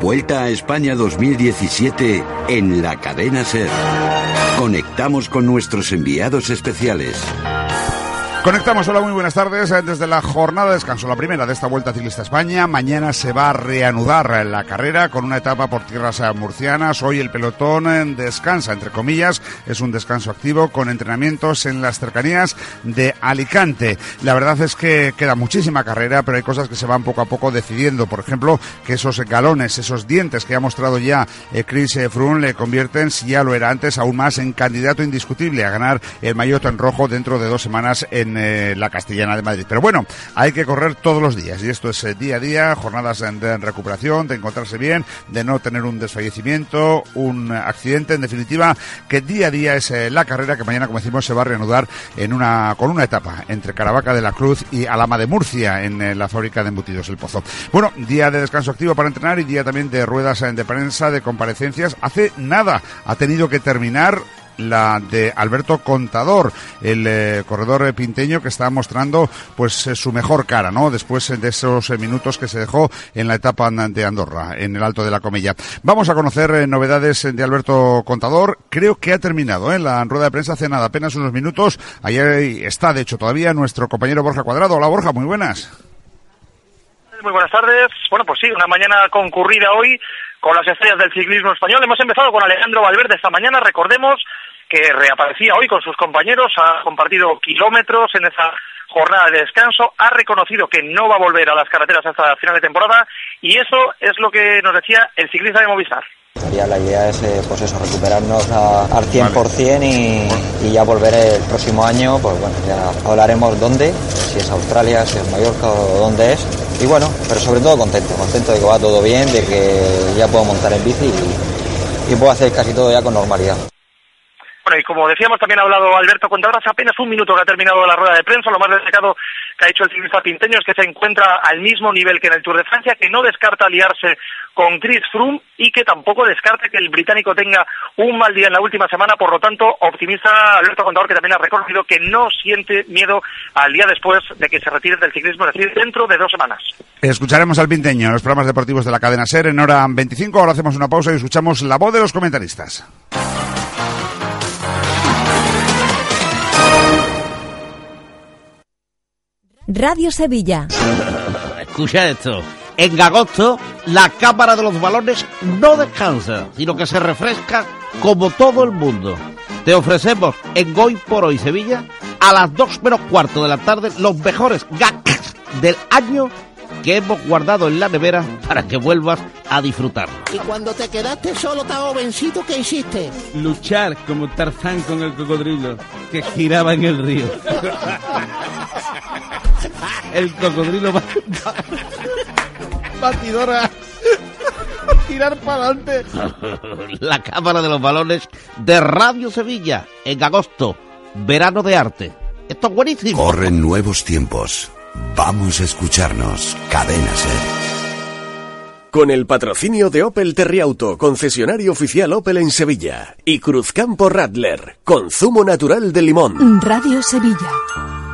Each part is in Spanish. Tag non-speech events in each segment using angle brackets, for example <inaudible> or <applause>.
Vuelta a España 2017 en la cadena Ser. Conectamos con nuestros enviados especiales. Conectamos, hola, muy buenas tardes. Eh, desde la jornada de descanso, la primera de esta Vuelta Ciclista España. Mañana se va a reanudar la carrera con una etapa por tierras eh, murcianas. Hoy el pelotón eh, descansa, entre comillas. Es un descanso activo con entrenamientos en las cercanías de Alicante. La verdad es que queda muchísima carrera, pero hay cosas que se van poco a poco decidiendo. Por ejemplo, que esos galones, esos dientes que ha mostrado ya Chris Froome le convierten, si ya lo era antes, aún más en candidato indiscutible a ganar el maillot en rojo dentro de dos semanas en eh, la Castellana de Madrid. Pero bueno, hay que correr todos los días y esto es eh, día a día, jornadas de recuperación, de encontrarse bien, de no tener un desfallecimiento, un accidente, en definitiva, que día a día es eh, la carrera que mañana, como decimos, se va a reanudar en una, con una etapa entre Caravaca de la Cruz y Alama de Murcia en la fábrica de embutidos El Pozo. Bueno, día de descanso activo para entrenar y día también de ruedas de prensa, de comparecencias. Hace nada ha tenido que terminar la de Alberto Contador, el eh, corredor pinteño que está mostrando pues eh, su mejor cara, ¿no? Después de esos eh, minutos que se dejó en la etapa de Andorra, en el Alto de la Comilla. Vamos a conocer novedades de Alberto Contador. Creo que ha terminado en la rueda de prensa hace nada, apenas unos minutos. Ayer está, de hecho, todavía nuestro compañero Borja Cuadrado. Hola Borja, muy buenas. Muy buenas tardes. Bueno, pues sí, una mañana concurrida hoy con las estrellas del ciclismo español. Hemos empezado con Alejandro Valverde esta mañana, recordemos, que reaparecía hoy con sus compañeros, ha compartido kilómetros en esa jornada de descanso, ha reconocido que no va a volver a las carreteras hasta final de temporada y eso es lo que nos decía el ciclista de Movistar. La idea es eh, pues eso, recuperarnos al 100% y, y, ya volver el próximo año, pues bueno, ya hablaremos dónde, si es Australia, si es Mallorca o dónde es. Y bueno, pero sobre todo contento, contento de que va todo bien, de que ya puedo montar en bici y puedo hacer casi todo ya con normalidad. Y como decíamos, también ha hablado Alberto Contador hace apenas un minuto que ha terminado la rueda de prensa. Lo más destacado que ha hecho el ciclista pinteño es que se encuentra al mismo nivel que en el Tour de Francia, que no descarta aliarse con Chris Froome y que tampoco descarta que el británico tenga un mal día en la última semana. Por lo tanto, optimista Alberto Contador, que también ha reconocido que no siente miedo al día después de que se retire del ciclismo, es decir, dentro de dos semanas. Escucharemos al pinteño en los programas deportivos de la cadena SER en hora 25. Ahora hacemos una pausa y escuchamos la voz de los comentaristas. Radio Sevilla. <laughs> Escucha esto. En agosto, la Cámara de los Balones no descansa, sino que se refresca como todo el mundo. Te ofrecemos en Hoy por Hoy Sevilla, a las 2 menos cuarto de la tarde, los mejores gags del año que hemos guardado en la nevera para que vuelvas a disfrutarlo. Y cuando te quedaste solo tan jovencito, ¿qué hiciste? Luchar como Tarzán con el cocodrilo que giraba en el río. <laughs> el cocodrilo va... <laughs> batidora <laughs> tirar para adelante. <laughs> La Cámara de los Balones de Radio Sevilla en agosto, verano de arte. Esto es buenísimo. Corren nuevos tiempos. Vamos a escucharnos. Cadena Ser. Con el patrocinio de Opel Terriauto, concesionario oficial Opel en Sevilla, y Cruzcampo Radler, consumo natural de limón. Radio Sevilla.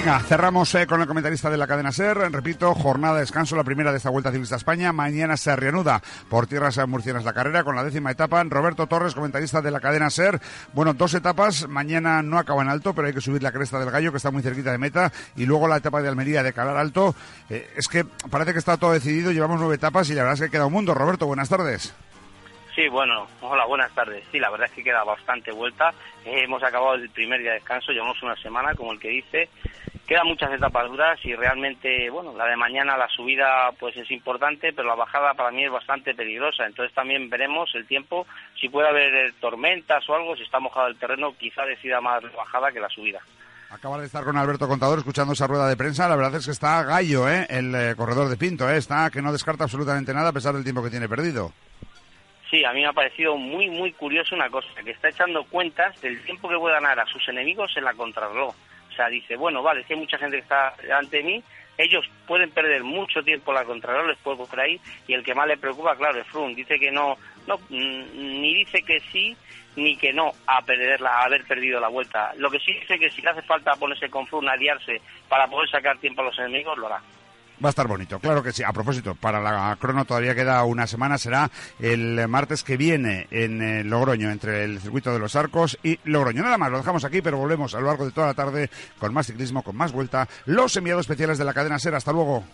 Venga, cerramos eh, con el comentarista de la cadena SER. Repito, jornada de descanso, la primera de esta Vuelta Ciclista España. Mañana se reanuda por tierras murcianas la carrera con la décima etapa. Roberto Torres, comentarista de la cadena SER. Bueno, dos etapas. Mañana no acaba en alto, pero hay que subir la cresta del gallo, que está muy cerquita de meta. Y luego la etapa de Almería de Calar Alto. Eh, es que parece que está todo decidido. Llevamos nueve etapas y la verdad es que queda un mundo. Roberto, buenas tardes. Sí, bueno, hola, buenas tardes. Sí, la verdad es que queda bastante vuelta. Eh, hemos acabado el primer día de descanso, llevamos una semana, como el que dice, quedan muchas etapas duras y realmente, bueno, la de mañana, la subida pues es importante, pero la bajada para mí es bastante peligrosa. Entonces también veremos el tiempo, si puede haber tormentas o algo, si está mojado el terreno, quizá decida más la bajada que la subida. Acaba de estar con Alberto Contador escuchando esa rueda de prensa. La verdad es que está gallo, ¿eh? El eh, corredor de Pinto, ¿eh? Está que no descarta absolutamente nada a pesar del tiempo que tiene perdido. Sí, a mí me ha parecido muy, muy curioso una cosa, que está echando cuentas del tiempo que puede ganar a sus enemigos en la contrarreloj. Dice, bueno, vale, si hay mucha gente que está delante de mí, ellos pueden perder mucho tiempo la contrarreloj, les puedo por ahí, y el que más le preocupa, claro, es Froome. Dice que no, no, mm, ni dice que sí, ni que no a perderla, a haber perdido la vuelta. Lo que sí dice que si le hace falta ponerse con Froome, aliarse para poder sacar tiempo a los enemigos, lo hará. Va a estar bonito, claro que sí. A propósito, para la crono todavía queda una semana, será el martes que viene en eh, Logroño, entre el circuito de los arcos y Logroño. Nada más, lo dejamos aquí, pero volvemos a lo largo de toda la tarde con más ciclismo, con más vuelta. Los enviados especiales de la cadena SER. Hasta luego.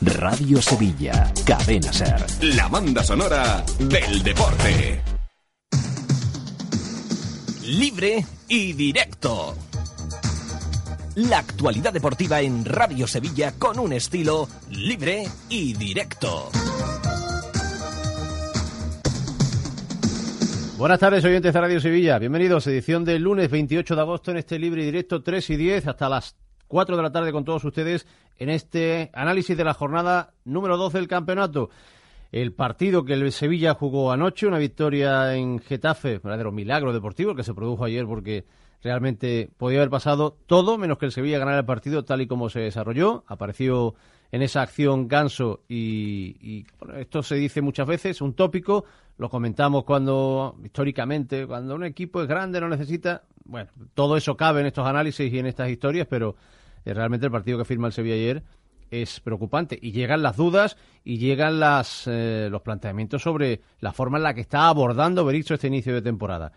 Radio Sevilla, cadena SER. La banda sonora del deporte libre y directo. La actualidad deportiva en Radio Sevilla con un estilo libre y directo. Buenas tardes, oyentes de Radio Sevilla. Bienvenidos edición del lunes 28 de agosto en este libre y directo 3 y 10 hasta las 4 de la tarde con todos ustedes en este análisis de la jornada número 12 del campeonato el partido que el Sevilla jugó anoche, una victoria en Getafe, verdadero milagro deportivo que se produjo ayer porque realmente podía haber pasado todo menos que el Sevilla ganara el partido tal y como se desarrolló. Apareció en esa acción Ganso y, esto se dice muchas veces, un tópico, lo comentamos cuando históricamente, cuando un equipo es grande no necesita, bueno, todo eso cabe en estos análisis y en estas historias, pero eh, realmente el partido que firma el Sevilla ayer es preocupante y llegan las dudas y llegan las, eh, los planteamientos sobre la forma en la que está abordando Berizzo este inicio de temporada.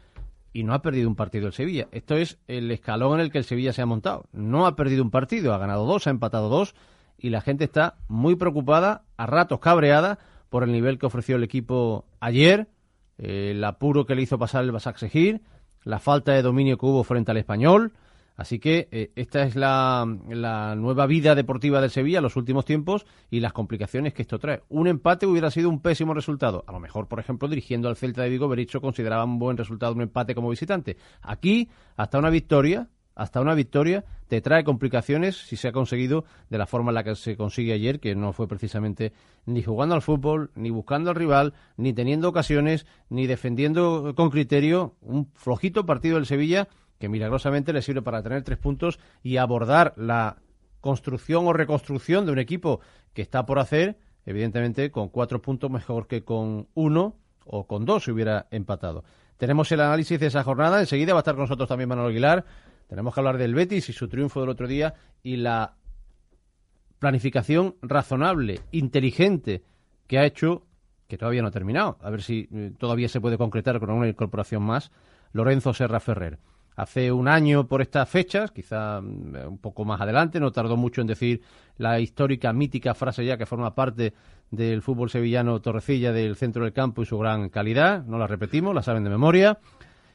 Y no ha perdido un partido el Sevilla. Esto es el escalón en el que el Sevilla se ha montado. No ha perdido un partido, ha ganado dos, ha empatado dos y la gente está muy preocupada, a ratos cabreada, por el nivel que ofreció el equipo ayer, el apuro que le hizo pasar el Basak Sejir, la falta de dominio que hubo frente al español, Así que eh, esta es la, nueva vida deportiva del Sevilla en los últimos tiempos y las complicaciones que esto trae. Un empate hubiera sido un pésimo resultado. A lo mejor, por ejemplo, dirigiendo al Celta de Vigo, Bericho consideraba un buen resultado un empate como visitante. Aquí, hasta una victoria, hasta una victoria te trae complicaciones si se ha conseguido de la forma en la que se consigue ayer, que no fue precisamente ni jugando al fútbol, ni buscando al rival, ni teniendo ocasiones, ni defendiendo con criterio un flojito partido del Sevilla que milagrosamente le sirve para tener tres puntos y abordar la construcción o reconstrucción de un equipo que está por hacer, evidentemente con cuatro puntos mejor que con uno o con dos si hubiera empatado. Tenemos el análisis de esa jornada, enseguida va a estar con nosotros también Manuel Aguilar. Tenemos que hablar del Betis y su triunfo del otro día y la planificación razonable, inteligente que ha hecho, que todavía no ha terminado, a ver si eh, todavía se puede concretar con una incorporación más, Lorenzo Serra Ferrer hace un año por estas fechas, quizá mm, un poco más adelante, no tardó mucho en decir la histórica, mítica frase ya que forma parte del fútbol sevillano Torrecilla del centro del campo y su gran calidad, no la repetimos, la saben de memoria.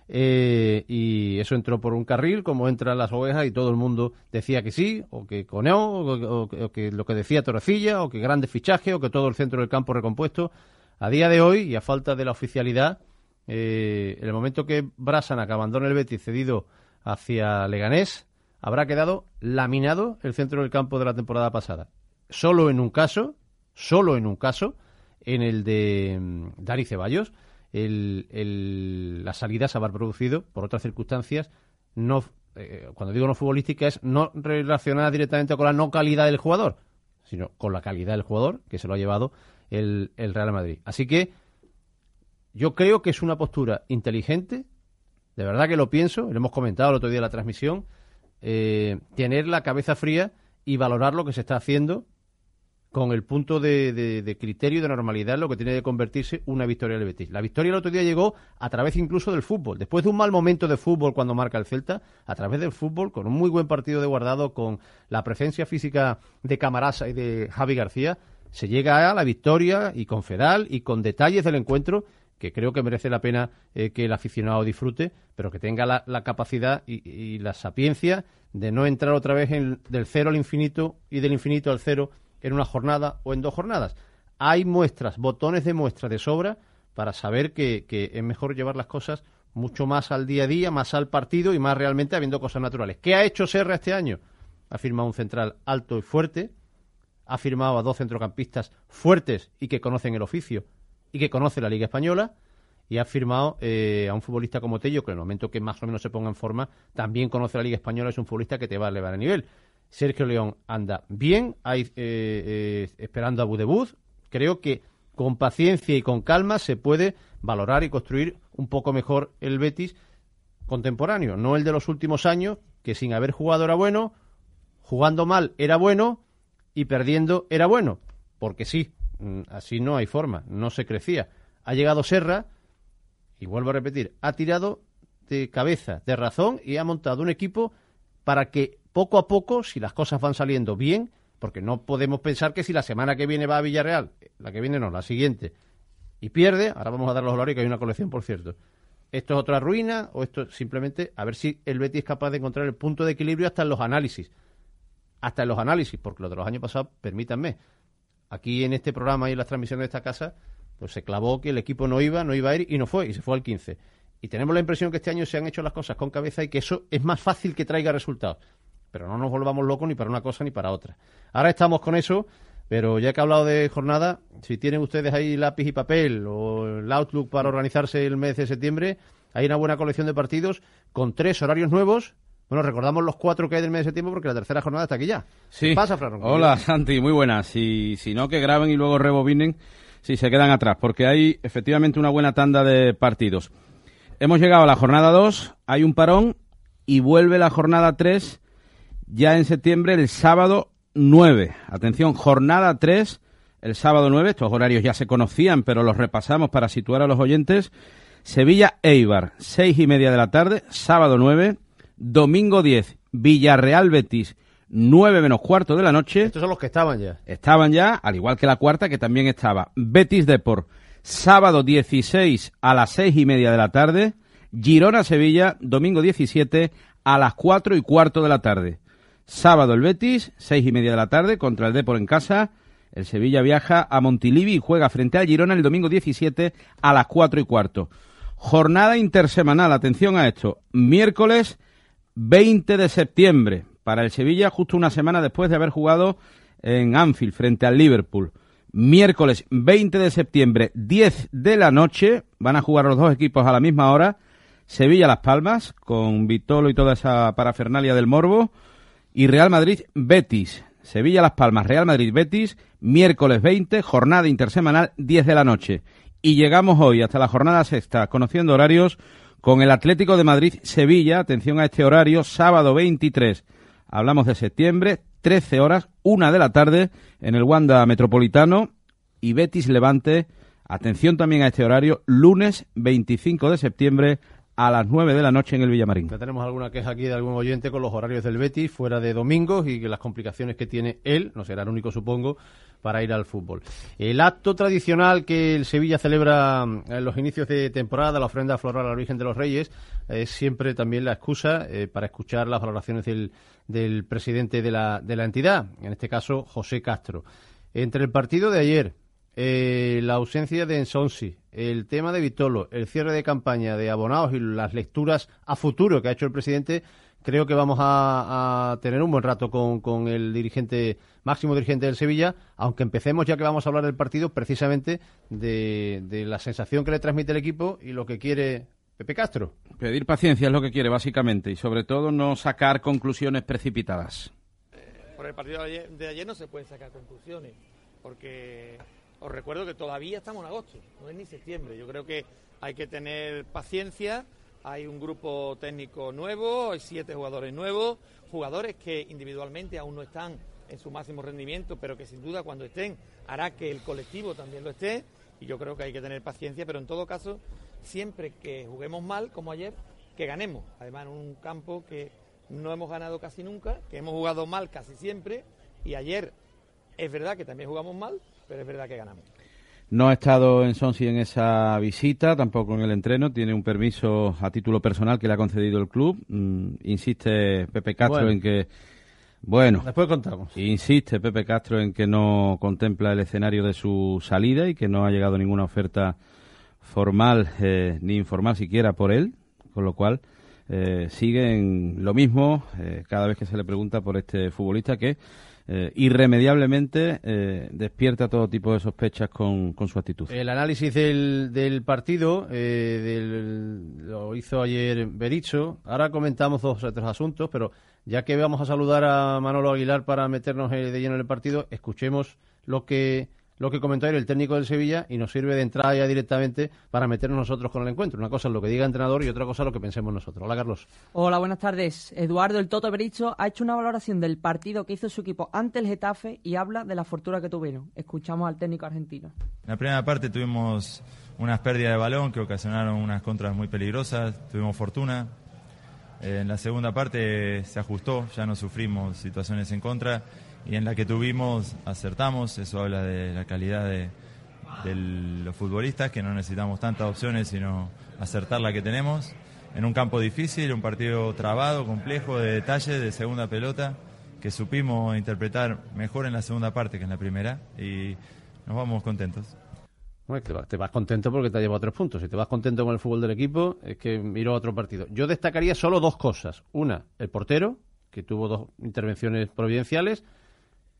Eh, y eso entró por un carril, como entran las ovejas, y todo el mundo decía que sí, o que coneó, o, o, que lo que decía Torrecilla, o que grande fichaje, o que todo el centro del campo recompuesto. A día de hoy, y a falta de la oficialidad, eh, en el momento que Brasanac abandone el Betis cedido hacia Leganés, habrá quedado laminado el centro del campo de la temporada pasada. Solo en un caso, solo en un caso, en el de mm, Dari Ceballos, la salida se habrá producido por otras circunstancias no eh, cuando digo no futbolística es no relacionada directamente con la no calidad del jugador, sino con la calidad del jugador que se lo ha llevado el, el Real Madrid. Así que yo creo que es una postura inteligente, de verdad que lo pienso, lo hemos comentado el otro día en la transmisión, eh, tener la cabeza fría y valorar lo que se está haciendo con el punto de, criterio y de normalidad lo que tiene que convertirse una victoria del Betis. La victoria el otro día llegó a través incluso del fútbol. Después de un mal momento de fútbol cuando marca el Celta, a través del fútbol, con un muy buen partido de guardado, con la presencia física de Camarasa y de Javi García, se llega a la victoria y con Fedal y con detalles del encuentro que creo que merece la pena eh, que el aficionado disfrute, pero que tenga la, capacidad y, la sapiencia de no entrar otra vez en, del cero al infinito y del infinito al cero en una jornada o en dos jornadas. Hay muestras, botones de muestra de sobra para saber que, que es mejor llevar las cosas mucho más al día a día, más al partido y más realmente habiendo cosas naturales. ¿Qué ha hecho Serra este año? Ha firmado un central alto y fuerte, ha firmado a dos centrocampistas fuertes y que conocen el oficio y que conoce la Liga Española y ha firmado eh, a un futbolista como Tello, que en el momento que más o menos se ponga en forma, también conoce la Liga Española, es un futbolista que te va a elevar a nivel. Sergio León anda bien, hay, eh, eh, esperando a Budebuz. Creo que con paciencia y con calma se puede valorar y construir un poco mejor el Betis contemporáneo, no el de los últimos años, que sin haber jugado era bueno, jugando mal era bueno y perdiendo era bueno, porque sí, así no hay forma, no se crecía. Ha llegado Serra, y vuelvo a repetir, ha tirado de cabeza, de razón, y ha montado un equipo para que poco a poco, si las cosas van saliendo bien, porque no podemos pensar que si la semana que viene va a Villarreal, la que viene no, la siguiente, y pierde, ahora vamos a dar los horarios, que hay una colección, por cierto. ¿Esto es otra ruina o esto simplemente a ver si el Betis es capaz de encontrar el punto de equilibrio hasta en los análisis? hasta en los análisis, porque lo de los años pasados, permítanme, aquí en este programa y en las transmisiones de esta casa, pues se clavó que el equipo no iba, no iba a ir y no fue, y se fue al 15. Y tenemos la impresión que este año se han hecho las cosas con cabeza y que eso es más fácil que traiga resultados. Pero no nos volvamos locos ni para una cosa ni para otra. Ahora estamos con eso, pero ya que he hablado de jornada, si tienen ustedes ahí lápiz y papel o el Outlook para organizarse el mes de septiembre, hay una buena colección de partidos con tres horarios nuevos bueno, recordamos los cuatro que hay del mes de septiembre porque la tercera jornada está aquí ya. Sí. ¿Qué pasa, Fran? Hola, Santi, muy buenas. Si, si no, que graben y luego rebobinen si se quedan atrás, porque hay efectivamente una buena tanda de partidos. Hemos llegado a la jornada 2, hay un parón y vuelve la jornada 3 ya en septiembre, el sábado 9. Atención, jornada 3, el sábado 9. Estos horarios ya se conocían, pero los repasamos para situar a los oyentes. Sevilla Eibar, seis y media de la tarde, sábado 9. Domingo 10, Villarreal Betis, 9 menos cuarto de la noche. Estos son los que estaban ya. Estaban ya, al igual que la cuarta, que también estaba. Betis Deport, sábado 16 a las 6 y media de la tarde. Girona Sevilla, domingo 17 a las 4 y cuarto de la tarde. Sábado el Betis, 6 y media de la tarde, contra el Depor en casa. El Sevilla viaja a Montilivi y juega frente al Girona el domingo 17 a las 4 y cuarto. Jornada intersemanal, atención a esto. Miércoles 20 de septiembre para el Sevilla, justo una semana después de haber jugado en Anfield frente al Liverpool. Miércoles 20 de septiembre, 10 de la noche, van a jugar los dos equipos a la misma hora. Sevilla-Las Palmas, con Vitolo y toda esa parafernalia del Morbo. Y Real Madrid-Betis. Sevilla-Las Palmas, Real Madrid-Betis, miércoles 20, jornada intersemanal, 10 de la noche. Y llegamos hoy hasta la jornada sexta, conociendo horarios con el Atlético de Madrid-Sevilla. Atención a este horario, sábado 23. Hablamos de septiembre, 13 horas, una de la tarde, en el Wanda Metropolitano. Y Betis Levante, atención también a este horario, lunes 25 de septiembre a las 9 de la noche en el Villamarín. Ya tenemos alguna queja aquí de algún oyente con los horarios del Betis fuera de domingos y que las complicaciones que tiene él, no será el único supongo, para ir al fútbol. El acto tradicional que el Sevilla celebra en los inicios de temporada, la ofrenda floral a la Virgen de los Reyes, es siempre también la excusa eh, para escuchar las valoraciones del, del presidente de la, de la entidad, en este caso José Castro. Entre el partido de ayer, eh, la ausencia de Ensonsi, el tema de Vitolo, el cierre de campaña de abonados y las lecturas a futuro que ha hecho el presidente, creo que vamos a, tener un buen rato con, el dirigente, máximo dirigente del Sevilla, aunque empecemos ya que vamos a hablar del partido precisamente de, de la sensación que le transmite el equipo y lo que quiere Pepe Castro. Pedir paciencia es lo que quiere, básicamente, y sobre todo no sacar conclusiones precipitadas. Por el partido de ayer no se pueden sacar conclusiones, porque os recuerdo que todavía estamos en agosto, no es ni septiembre. Yo creo que hay que tener paciencia. Hay un grupo técnico nuevo, hay siete jugadores nuevos, jugadores que individualmente aún no están en su máximo rendimiento, pero que sin duda cuando estén hará que el colectivo también lo esté. Y yo creo que hay que tener paciencia, pero en todo caso, siempre que juguemos mal, como ayer, que ganemos. Además, en un campo que no hemos ganado casi nunca, que hemos jugado mal casi siempre, y ayer es verdad que también jugamos mal, pero es verdad que ganamos. No ha estado en Sonsi en esa visita, tampoco en el entreno. Tiene un permiso a título personal que le ha concedido el club. Mm, insiste Pepe Castro Bueno. en que. Bueno, Después contamos. insiste Pepe Castro en que no contempla el escenario de su salida y que no ha llegado ninguna oferta formal eh, ni informal siquiera por él, con lo cual eh, sigue en lo mismo eh, cada vez que se le pregunta por este futbolista que eh, irremediablemente eh, despierta todo tipo de sospechas con, con su actitud. El análisis del, del partido eh, del- lo hizo ayer Bericho. Ahora comentamos dos o tres asuntos, pero ya que vamos a saludar a Manolo Aguilar para meternos eh, de lleno en el partido, escuchemos lo que lo que comentó ayer el técnico del Sevilla y nos sirve de entrada ya directamente para meternos nosotros con el encuentro. Una cosa es lo que diga el entrenador y otra cosa es lo que pensemos nosotros. Hola, Carlos. Hola, buenas tardes. Eduardo El Toto Bericho ha hecho una valoración del partido que hizo su equipo ante el Getafe y habla de la fortuna que tuvieron. Escuchamos al técnico argentino. En la primera parte tuvimos unas pérdidas de balón que ocasionaron unas contras muy peligrosas, tuvimos fortuna. Eh, en la segunda parte se ajustó, ya no sufrimos situaciones en contra y en la que tuvimos acertamos, eso habla de la calidad de, de los futbolistas, que no necesitamos tantas opciones sino acertar la que tenemos. En un campo difícil, un partido trabado, complejo, de detalle, de segunda pelota, que supimos interpretar mejor en la segunda parte que en la primera y nos vamos contentos. Te, vas, te vas contento porque te ha llevado tres puntos. Si te vas contento con el fútbol del equipo, es que miró a otro partido. Yo destacaría solo dos cosas. Una, el portero, que tuvo dos intervenciones providenciales.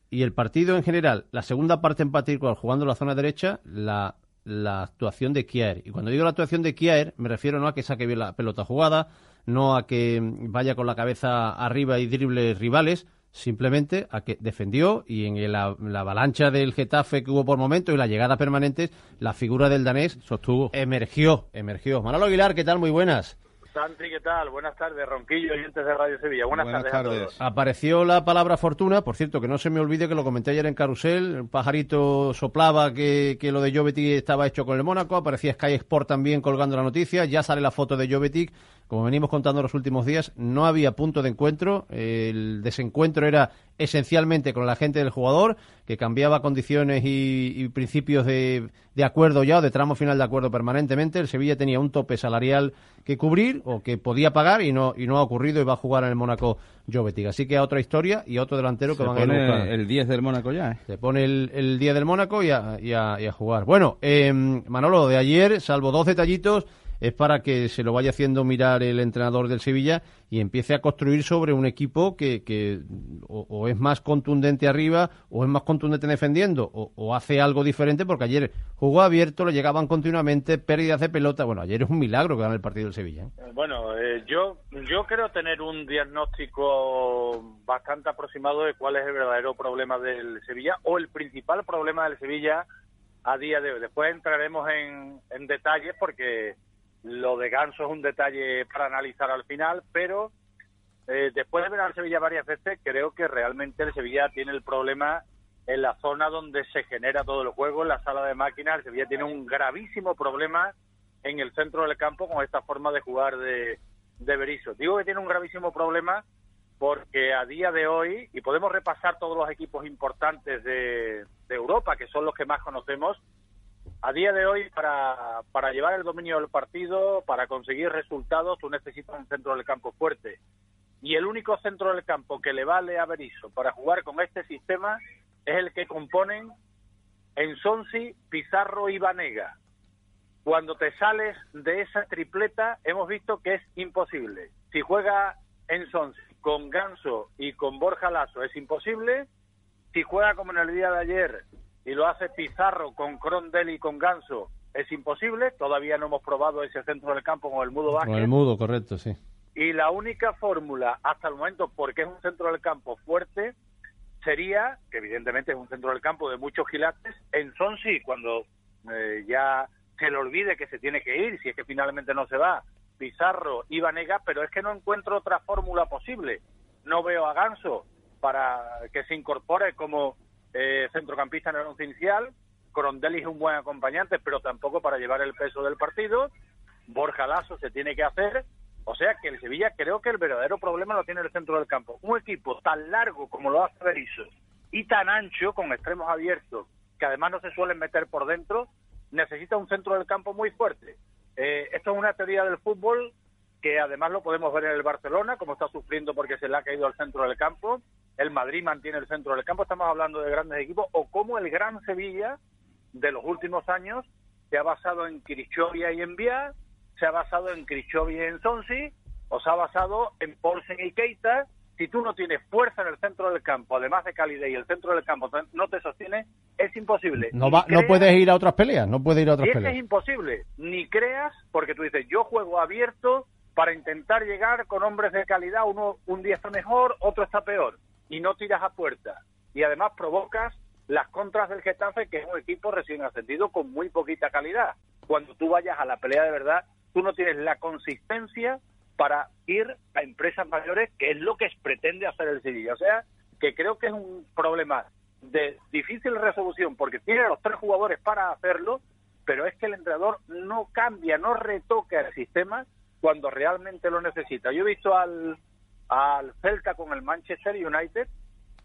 Y el partido en general, la segunda parte en particular, jugando la zona derecha, la, la actuación de Kiaer. Y cuando digo la actuación de Kiaer, me refiero no a que saque bien la pelota jugada, no a que vaya con la cabeza arriba y drible rivales, simplemente a que defendió y en la, la avalancha del Getafe que hubo por momentos y la llegada permanente, la figura del danés sostuvo. Emergió, emergió. Manolo Aguilar, ¿qué tal? Muy buenas. Santi, ¿qué tal? Buenas tardes, Ronquillo, oyentes de Radio Sevilla. Buenas, tardes, a todos. Apareció la palabra fortuna, por cierto, que no se me olvide que lo comenté ayer en Carusel, un pajarito soplaba que, que lo de Jovetic estaba hecho con el Mónaco, aparecía Sky Sport también colgando la noticia, ya sale la foto de Jovetic, como venimos contando los últimos días, no había punto de encuentro, el desencuentro era esencialmente con la gente del jugador, que cambiaba condiciones y, y principios de, de acuerdo ya, o de tramo final de acuerdo permanentemente, el Sevilla tenía un tope salarial que cubrir o que podía pagar y no, y no ha ocurrido y va a jugar en el Mónaco Jovetic. Así que a otra historia y a otro delantero que Se van a buscando. el 10 del Mónaco ya, ¿eh? Se pone el, el día del Mónaco y a, y a- y a jugar. Bueno, eh, Manolo, de ayer, salvo dos detallitos, es para que se lo vaya haciendo mirar el entrenador del Sevilla y empiece a construir sobre un equipo que, que o, es más contundente arriba o es más contundente defendiendo o, hace algo diferente porque ayer jugó abierto, le llegaban continuamente pérdidas de pelota. Bueno, ayer es un milagro que gane el partido del Sevilla. ¿eh? Bueno, eh, yo, yo creo tener un diagnóstico bastante aproximado de cuál es el verdadero problema del Sevilla o el principal problema del Sevilla a día de hoy. Después entraremos en, en detalles porque lo de Ganso es un detalle para analizar al final, pero eh, después de ver al Sevilla varias veces, creo que realmente el Sevilla tiene el problema en la zona donde se genera todo el juego, en la sala de máquinas. El Sevilla tiene un gravísimo problema en el centro del campo con esta forma de jugar de, de Berizzo. Digo que tiene un gravísimo problema porque a día de hoy, y podemos repasar todos los equipos importantes de, de Europa, que son los que más conocemos, a día de hoy, para, para llevar el dominio del partido, para conseguir resultados, tú necesitas un centro del campo fuerte. Y el único centro del campo que le vale a Berizzo para jugar con este sistema es el que componen Ensonsi, Pizarro y Vanega. Cuando te sales de esa tripleta, hemos visto que es imposible. Si juega Ensonsi con Ganso y con Borja Lasso, es imposible. Si juega como en el día de ayer y lo hace Pizarro con Crondel y con Ganso, es imposible. Todavía no hemos probado ese centro del campo con el Mudo Con Vázquez. el mudo, correcto, sí. Y la única fórmula hasta el momento, porque es un centro del campo fuerte, sería, que evidentemente es un centro del campo de muchos gilates, en Sonsi, cuando eh, ya se le olvide que se tiene que ir, si es que finalmente no se va, Pizarro y Vanega, pero es que no encuentro otra fórmula posible. No veo a Ganso para que se incorpore como eh, centrocampista en el once inicial. Corondelli es un buen acompañante, pero tampoco para llevar el peso del partido. Borja Lasso se tiene que hacer. O sea que el Sevilla creo que el verdadero problema lo tiene el centro del campo. Un equipo tan largo como lo hace Berizzo y tan ancho, con extremos abiertos que además no se suelen meter por dentro, necesita un centro del campo muy fuerte. Eh, esto es una teoría del fútbol que además lo podemos ver en el Barcelona, como está sufriendo porque se le ha caído al centro del campo. El Madrid mantiene el centro del campo, estamos hablando de grandes equipos, o como el Gran Sevilla de los últimos años se ha basado en Kirichovia y en Vía, se ha basado en Kirichovia y en Sonsi, o se ha basado en Paulsen y Keita. Si tú no tienes fuerza en el centro del campo, además de calidad y el centro del campo no te sostiene, es imposible. No, va, no puedes ir a otras peleas, no puedes ir a otras peleas. Es imposible. Ni creas, porque tú dices, yo juego abierto para intentar llegar con hombres de calidad, uno un día está mejor, otro está peor, y no tiras a puerta. Y además provocas las contras del Getafe, que es un equipo recién ascendido con muy poquita calidad. Cuando tú vayas a la pelea de verdad, tú no tienes la consistencia para ir a empresas mayores, que es lo que pretende hacer el Sevilla. O sea, que creo que es un problema de difícil resolución, porque tiene a los tres jugadores para hacerlo, pero es que el entrenador no cambia, no retoca el sistema cuando realmente lo necesita. Yo he visto al, al Celta con el Manchester United,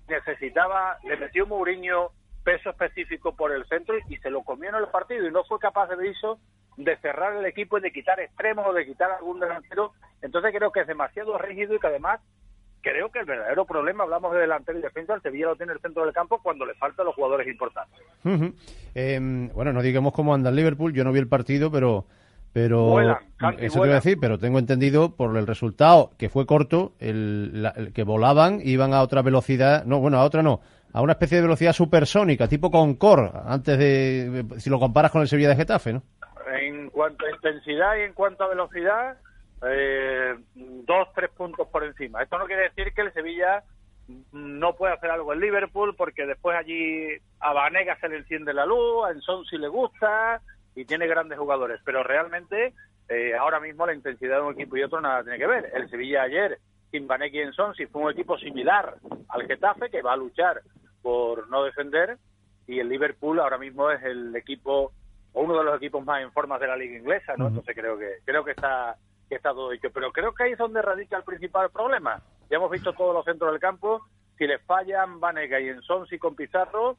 necesitaba, le metió Mourinho peso específico por el centro y se lo comió en el partido y no fue capaz de eso de cerrar el equipo y de quitar extremos o de quitar algún delantero. Entonces creo que es demasiado rígido y que además creo que el verdadero problema, hablamos de delantero y defensa, el Sevilla lo tiene en el centro del campo cuando le faltan los jugadores importantes. Em, bueno, no digamos cómo anda el Liverpool, yo no vi el partido, pero pero eso te iba a decir, pero tengo entendido por el resultado que fue corto, el, que volaban, iban a otra velocidad, no, bueno, a otra no, a una especie de velocidad supersónica, tipo Concorde, antes de, si lo comparas con el Sevilla de Getafe, ¿no? En cuanto a intensidad y en cuanto a velocidad, eh, dos, tres puntos por encima. Esto no quiere decir que el Sevilla no puede hacer algo en Liverpool, porque después allí a Vanega se le enciende la luz, a Enson si le gusta, y tiene grandes jugadores, pero realmente eh, ahora mismo la intensidad de un equipo y otro nada tiene que ver. El Sevilla ayer, sin Baneki en Son, si fue un equipo similar al Getafe, que va a luchar por no defender, y el Liverpool ahora mismo es el equipo, o uno de los equipos más en forma de la liga inglesa, ¿no? Entonces creo que, creo que está que está todo dicho. Pero creo que ahí es donde radica el principal problema. Ya hemos visto todos los centros del campo, si les fallan Vanega y en y con Pizarro,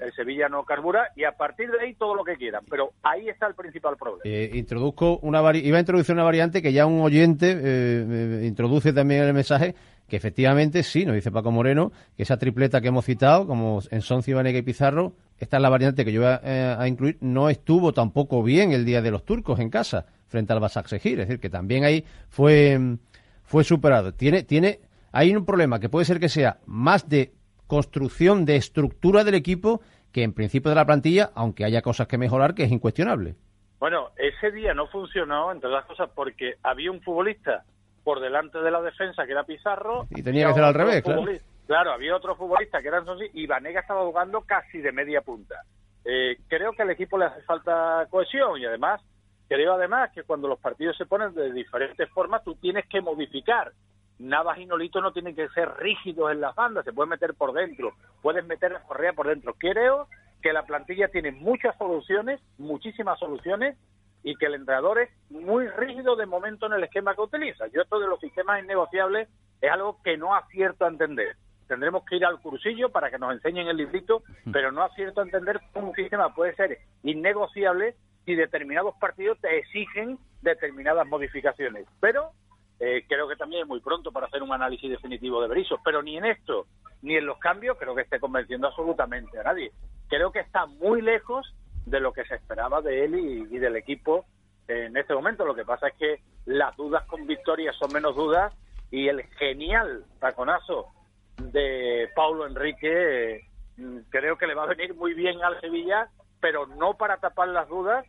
el Sevilla no carbura y a partir de ahí todo lo que quieran. Pero ahí está el principal problema. Eh, introduzco una iba a introducir una variante que ya un oyente eh, eh, introduce también en el mensaje que efectivamente sí, nos dice Paco Moreno, que esa tripleta que hemos citado, como en Vanega y Pizarro, esta es la variante que yo voy a, incluir, no estuvo tampoco bien el día de los turcos en casa, frente al Basak Es decir, que también ahí fue, fue superado. Tiene, tiene, hay un problema que puede ser que sea más de construcción de estructura del equipo que en principio de la plantilla, aunque haya cosas que mejorar, que es incuestionable. Bueno, ese día no funcionó, entre las cosas, porque había un futbolista por delante de la defensa que era Pizarro. Y tenía que ser al revés, claro. Claro, había otro futbolista que era Sonsi y Vanega estaba jugando casi de media punta. Eh, creo que al equipo le hace falta cohesión y además, creo además que cuando los partidos se ponen de diferentes formas, tú tienes que modificar Navas y Nolito no tienen que ser rígidos en las bandas, se pueden meter por dentro, pueden meter la correa por dentro. Creo que la plantilla tiene muchas soluciones, muchísimas soluciones, y que el entrenador es muy rígido de momento en el esquema que utiliza. Yo esto de los sistemas innegociables es algo que no acierto a entender. Tendremos que ir al cursillo para que nos enseñen el librito, pero no acierto a entender cómo un sistema puede ser innegociable si determinados partidos te exigen determinadas modificaciones. Pero eh, creo que también es muy pronto para hacer un análisis definitivo de Berizzo, pero ni en esto ni en los cambios creo que esté convenciendo absolutamente a nadie. Creo que está muy lejos de lo que se esperaba de él y, del equipo en este momento. Lo que pasa es que las dudas con Victoria son menos dudas y el genial taconazo de Paulo Enrique eh, creo que le va a venir muy bien al Sevilla, pero no para tapar las dudas,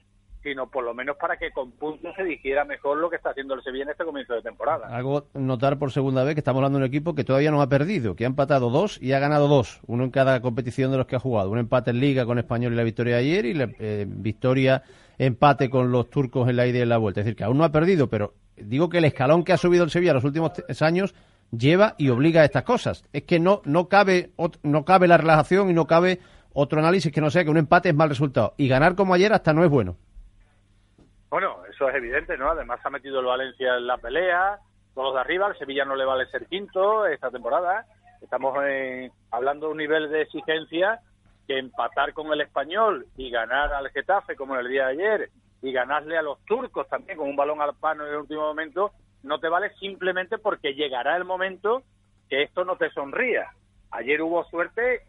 sino por lo menos para que con puntos se dijera mejor lo que está haciendo el Sevilla en este comienzo de temporada. Hago notar por segunda vez que estamos hablando de un equipo que todavía no ha perdido, que ha empatado dos y ha ganado dos, uno en cada competición de los que ha jugado. Un empate en Liga con Español y la victoria de ayer y la eh, victoria empate con los turcos en la ida y en la vuelta. Es decir, que aún no ha perdido, pero digo que el escalón que ha subido el Sevilla los últimos años lleva y obliga a estas cosas. Es que no, no, cabe, no cabe la relajación y no cabe otro análisis que no sea que un empate es mal resultado. Y ganar como ayer hasta no es bueno. Bueno, eso es evidente, ¿no? Además ha metido el Valencia en la pelea, todos de arriba, el Sevilla no le vale ser quinto esta temporada. Estamos hablando de un nivel de exigencia que empatar con el español y ganar al Getafe como en el día de ayer y ganarle a los turcos también con un balón al pano en el último momento, no te vale simplemente porque llegará el momento que esto no te sonría. Ayer hubo suerte,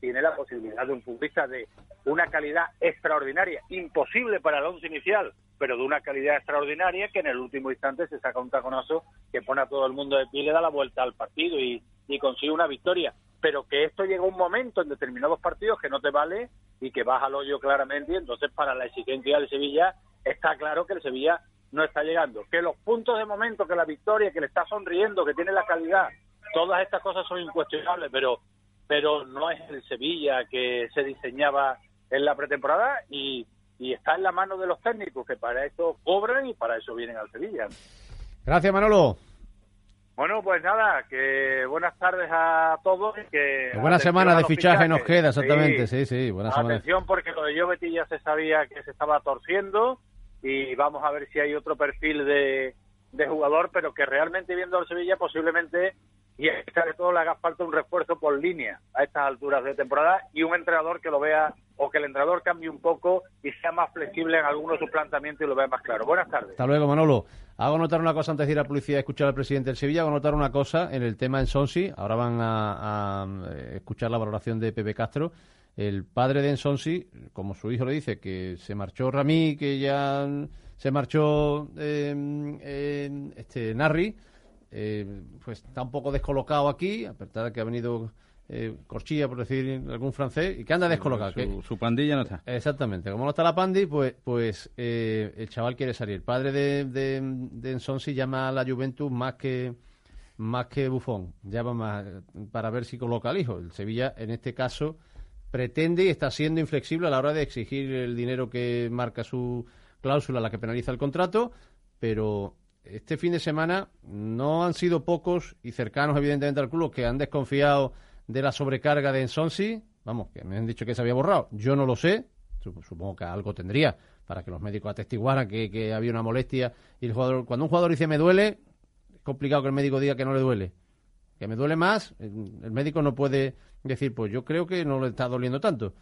tiene la posibilidad de un futbolista de una calidad extraordinaria, imposible para el once inicial, pero de una calidad extraordinaria que en el último instante se saca un taconazo que pone a todo el mundo de pie y le da la vuelta al partido y, y consigue una victoria. Pero que esto llega un momento en determinados partidos que no te vale y que vas al hoyo claramente y entonces para la exigencia del Sevilla está claro que el Sevilla no está llegando. Que los puntos de momento, que la victoria, que le está sonriendo, que tiene la calidad, todas estas cosas son incuestionables, pero, pero no es el Sevilla que se diseñaba en la pretemporada y, y está en la mano de los técnicos que para eso cobran y para eso vienen al Sevilla. Gracias, Manolo. Bueno, pues nada, que buenas tardes a todos. y Que buena semana de fichaje fichajes. nos queda, exactamente. Sí, sí, buena semana. Atención porque lo de Jovetti ya se sabía que se estaba torciendo y vamos a ver si hay otro perfil de, de jugador, pero que realmente viendo al Sevilla posiblemente y pesar de todo le haga falta un refuerzo por línea a estas alturas de temporada y un entrenador que lo vea o que el entrenador cambie un poco y sea más flexible en alguno de sus planteamientos y lo vea más claro. Buenas tardes. Hasta luego, Manolo. Hago notar una cosa antes de ir a publicidad escuchar al presidente del Sevilla. Hago notar una cosa en el tema Ensonsi. Ahora van a, a, eh, escuchar la valoración de Pepe Castro. El padre de Ensonsi, como su hijo le dice, que se marchó Ramí, que ya se marchó eh, eh, este Narri, eh, pues está un poco descolocado aquí, a pesar de que ha venido eh, Corchilla, por decir algún francés, y que anda descolocado. Su, que- su pandilla no está. Exactamente, como no está la Pandi, pues, pues eh, el chaval quiere salir. El padre de, de, de Ensonsi llama a la Juventus más que más que Bufón, llama más para ver si coloca al hijo. El Sevilla, en este caso, pretende y está siendo inflexible a la hora de exigir el dinero que marca su cláusula, la que penaliza el contrato, pero este fin de semana no han sido pocos y cercanos, evidentemente, al club que han desconfiado de la sobrecarga de Ensonsi. Vamos, que me han dicho que se había borrado. Yo no lo sé, Sup- supongo que algo tendría para que los médicos atestiguaran que, había una molestia. Y el jugador, cuando un jugador dice me duele, es complicado que el médico diga que no le duele. Que me duele más, el médico no puede decir, pues yo creo que no le está doliendo tanto.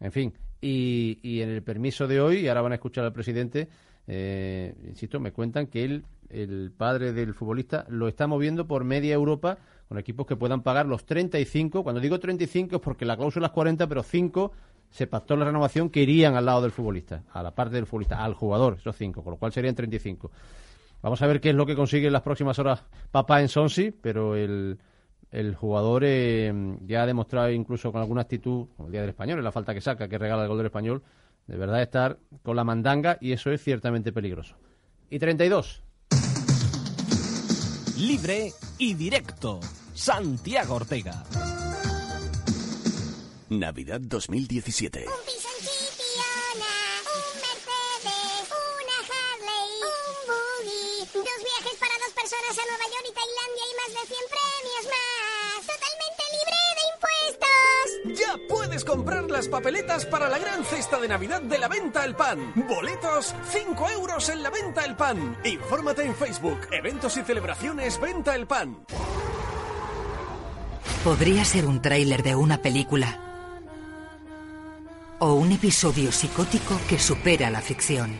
En fin, y, y en el permiso de hoy, y ahora van a escuchar al presidente, eh, insisto, me cuentan que él, el padre del futbolista, lo está moviendo por media Europa con equipos que puedan pagar los 35. Cuando digo 35 es porque la cláusula es 40, pero 5 se pactó la renovación que irían al lado del futbolista, a la parte del futbolista, al jugador, esos 5, con lo cual serían 35. Vamos a ver qué es lo que consigue en las próximas horas papá en Sonsi, pero el, el jugador eh, ya ha demostrado incluso con alguna actitud, el día del español, en la falta que saca, que regala el gol del español, de verdad estar con la mandanga y eso es ciertamente peligroso. Y 32. Libre y directo. Santiago Ortega. Navidad 2017. Comprar las papeletas para la gran cesta de Navidad de la Venta El Pan. Boletos, 5 euros en la Venta El Pan. Infórmate en Facebook, eventos y celebraciones Venta El Pan. Podría ser un tráiler de una película o un episodio psicótico que supera la ficción.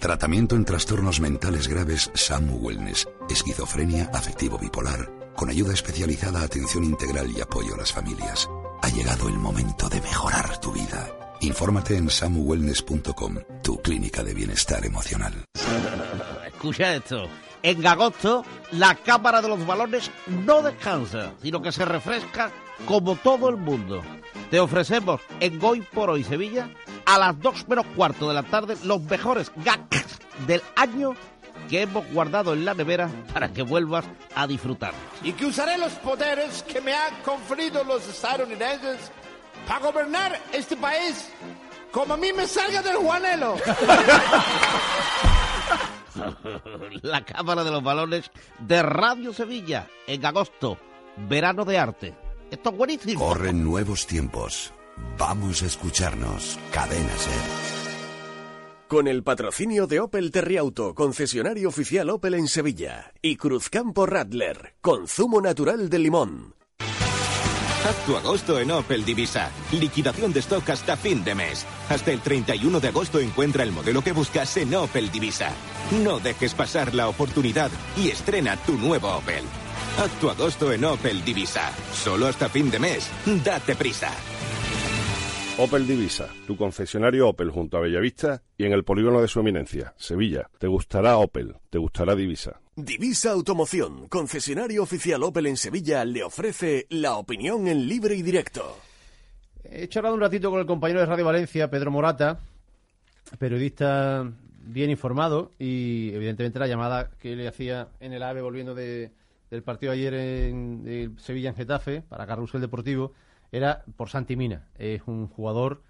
Tratamiento en trastornos mentales graves SAMU Wellness, esquizofrenia afectivo bipolar, con ayuda especializada, atención integral y apoyo a las familias. Ha llegado el momento de mejorar tu vida. Infórmate en samuwellness.com, tu clínica de bienestar emocional. Escucha esto. En agosto, la cámara de los balones no descansa, sino que se refresca como todo el mundo. Te ofrecemos en Hoy por Hoy Sevilla, a las 2 menos cuarto de la tarde, los mejores gags del año que hemos guardado en la nevera para que vuelvas a disfrutar. Y que usaré los poderes que me han conferido los estadounidenses para gobernar este país como a mí me salga del Juanelo. <laughs> la cámara de los balones de Radio Sevilla en agosto, verano de arte. Esto es buenísimo. Corren nuevos tiempos. Vamos a escucharnos. Cadena Ser. Con el patrocinio de Opel Terriauto, concesionario oficial Opel en Sevilla, y Cruzcampo Radler, consumo natural de limón. Haz agosto en Opel Divisa. Liquidación de stock hasta fin de mes. Hasta el 31 de agosto encuentra el modelo que buscas en Opel Divisa. No dejes pasar la oportunidad y estrena tu nuevo Opel. Haz agosto en Opel Divisa. Solo hasta fin de mes. Date prisa. Opel Divisa, tu concesionario Opel junto a Bellavista y en el polígono de su eminencia, Sevilla. Te gustará Opel, te gustará Divisa. Divisa Automoción, concesionario oficial Opel en Sevilla, le ofrece la opinión en libre y directo. He charlado un ratito con el compañero de Radio Valencia, Pedro Morata, periodista bien informado y evidentemente la llamada que le hacía en el AVE volviendo de, del partido ayer en de Sevilla en Getafe para Carrusel Deportivo era por Santi Mina. Es un jugador,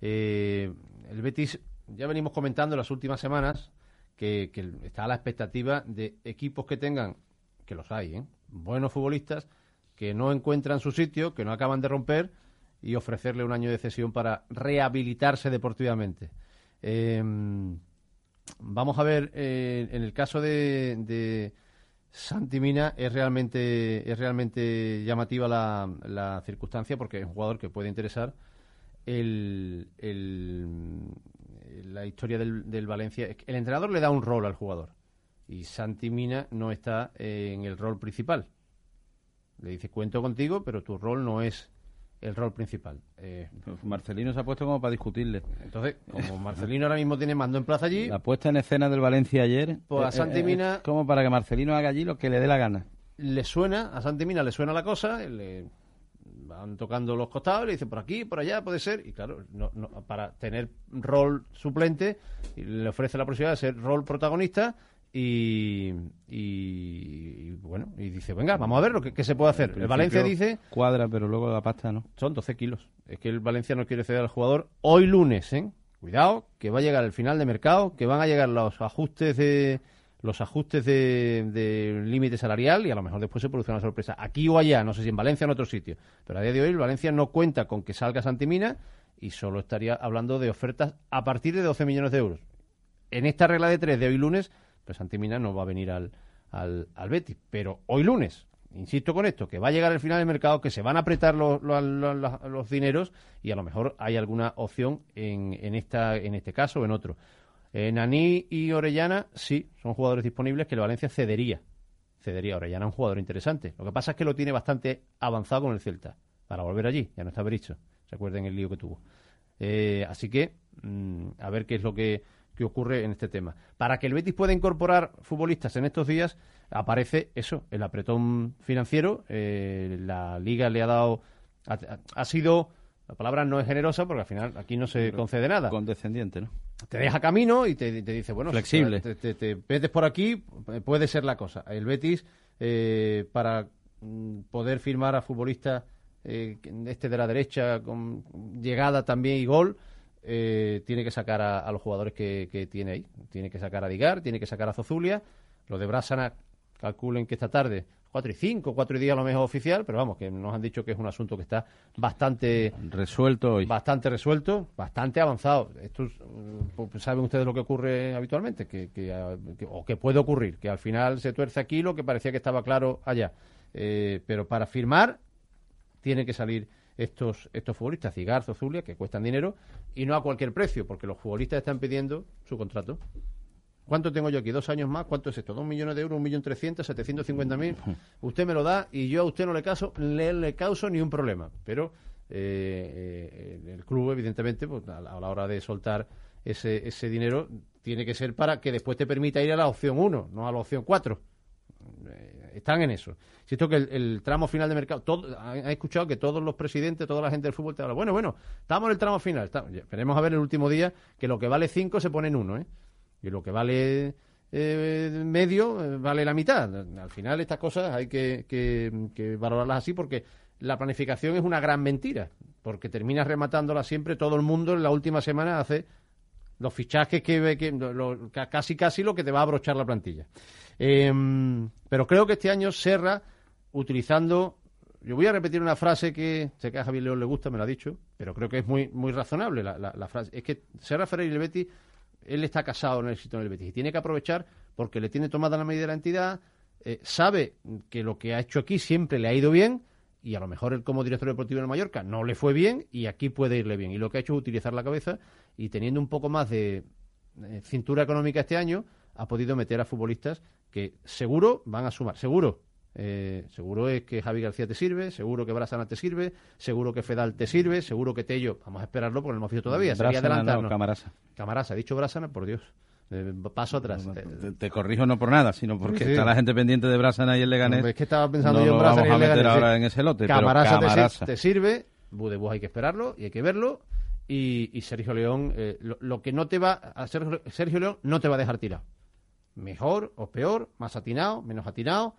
eh, el Betis, ya venimos comentando en las últimas semanas que, que está la expectativa de equipos que tengan, que los hay, ¿eh? buenos futbolistas, que no encuentran su sitio, que no acaban de romper y ofrecerle un año de cesión para rehabilitarse deportivamente. Eh, vamos a ver, eh, en el caso de Santi Mina es realmente, es realmente llamativa la, la circunstancia porque es un jugador que puede interesar. El, el- la historia del, del Valencia, es que el entrenador le da un rol al jugador y Santi Mina no está en el rol principal. Le dice, cuento contigo, pero tu rol no es el rol principal. Eh, Marcelino se ha puesto como para discutirle. Entonces, como Marcelino ahora mismo tiene mando en plaza allí, La puesta en escena del Valencia ayer. Pues a eh, Santi eh, Mina- como para que Marcelino haga allí lo que le dé la gana. le suena, a Santi Mina le suena la cosa, le van tocando los costados, le dicen por aquí, por allá, puede ser, y claro, no, no, para tener rol suplente, y le ofrece la posibilidad de ser rol protagonista, y, y- y, bueno, y dice, venga, vamos a ver lo que, se puede hacer. El Valencia dice... Cuadra, pero luego la pasta no. Son 12 kilos. Es que el Valencia no quiere ceder al jugador hoy lunes, ¿eh? Cuidado, que va a llegar el final de mercado, que van a llegar los ajustes de los ajustes de, de límite salarial y a lo mejor después se produce una sorpresa aquí o allá, no sé si en Valencia o en otro sitio. Pero a día de hoy el Valencia no cuenta con que salga Santimina y solo estaría hablando de ofertas a partir de 12 millones de euros. En esta regla de tres de hoy lunes, pues Santimina no va a venir al, al, al Betis. Pero hoy lunes, insisto con esto, que va a llegar el final del mercado, que se van a apretar los, dineros y a lo mejor hay alguna opción en, en, esta, en este caso o en otro. Eh, Naní y Orellana, sí, son jugadores disponibles que el Valencia cedería. Cedería. Orellana un jugador interesante. Lo que pasa es que lo tiene bastante avanzado con el Celta. Para volver allí, ya no está Bericho. Recuerden el lío que tuvo. Eh, así que, mm, a ver qué es lo que, que ocurre en este tema. Para que el Betis pueda incorporar futbolistas en estos días, aparece eso, el apretón financiero. Eh, la liga le ha dado. Ha, ha sido. La palabra no es generosa porque al final aquí no se concede nada. Condescendiente, ¿no? Te deja camino y te, te dice, bueno, Flexible. Te, te- te metes por aquí, puede ser la cosa. El Betis, eh, para mm, poder firmar a futbolistas, eh, este de la derecha, con llegada también y gol, eh, tiene que sacar a, a los jugadores que, que tiene ahí. Tiene que sacar a Digar, tiene que sacar a Zozulia. Lo de Brasana, calculen que esta tarde, 4 y 5, 4 y 10 a lo mejor oficial, pero vamos, que nos han dicho que es un asunto que está bastante resuelto hoy. Bastante resuelto, bastante avanzado. Esto es, mm, pues, saben ustedes lo que ocurre habitualmente, que, que, ah, que- o que puede ocurrir, que al final se tuerce aquí lo que parecía que estaba claro allá. Eh, pero para firmar tienen que salir estos estos futbolistas, Cigarzo, Zulia, que cuestan dinero, y no a cualquier precio, porque los futbolistas están pidiendo su contrato. ¿Cuánto tengo yo aquí? ¿Dos años más? ¿Cuánto es esto? ¿Dos millones de euros? ¿Un millón trescientos? ¿Setecientos cincuenta mil? <laughs> Usted me lo da y yo a usted no le caso, le, le causo ni un problema. Pero eh, eh, el club, evidentemente, pues, a, la, a la hora de soltar ese, ese dinero, tiene que ser para que después te permita ir a la opción 1, no a la opción 4. Eh, están en eso. Siento que el, tramo final de mercado, todo, ha, ha escuchado que todos los presidentes, toda la gente del fútbol te habla, bueno, bueno, estamos en el tramo final, esperemos a ver el último día que lo que vale 5 se pone en 1, ¿eh? Y lo que vale eh, medio eh, vale la mitad. Al final estas cosas hay que, que- que valorarlas así porque la planificación es una gran mentira, porque terminas rematándola siempre, todo el mundo en la última semana hace los fichajes que, ve que lo- lo- ca- casi casi lo que te va a abrochar la plantilla. Em, pero creo que este año Serra, utilizando, yo voy a repetir una frase que sé que a Javier León le gusta, me lo ha dicho, pero creo que es muy muy razonable la, la- la frase. Es que Serra Ferrer y el Betis, él está casado en el éxito en el Betis y tiene que aprovechar porque le tiene tomada la medida de la entidad, eh, sabe que lo que ha hecho aquí siempre le ha ido bien y a lo mejor él como director deportivo en el Mallorca no le fue bien y aquí puede irle bien. Y lo que ha hecho es utilizar la cabeza y teniendo un poco más de eh, cintura económica este año, ha podido meter a futbolistas que seguro van a sumar, seguro. Eh, seguro es que Javi García te sirve, seguro que Brasana te sirve, seguro que Fedal te sirve, seguro que Tello, vamos a esperarlo porque no hemos visto todavía. Sería Brasana, no, adelantarnos. Camarasa. Camarasa, ha dicho Brasana, por Dios. Eh, paso atrás. Te, te corrijo no por nada, sino porque Sí, está la gente pendiente de Brasana y el Leganés. Es que estaba pensando yo en Brasana vamos y el a meter Leganés, ahora en ese lote, pero Camarasa te sir- Camarasa. Te, sirve, Budebus hay que esperarlo y hay que verlo. Y, y Sergio León, eh, lo, lo que no te va a Sergio, Sergio León no te va a dejar tirado. Mejor o peor, más atinado, menos atinado,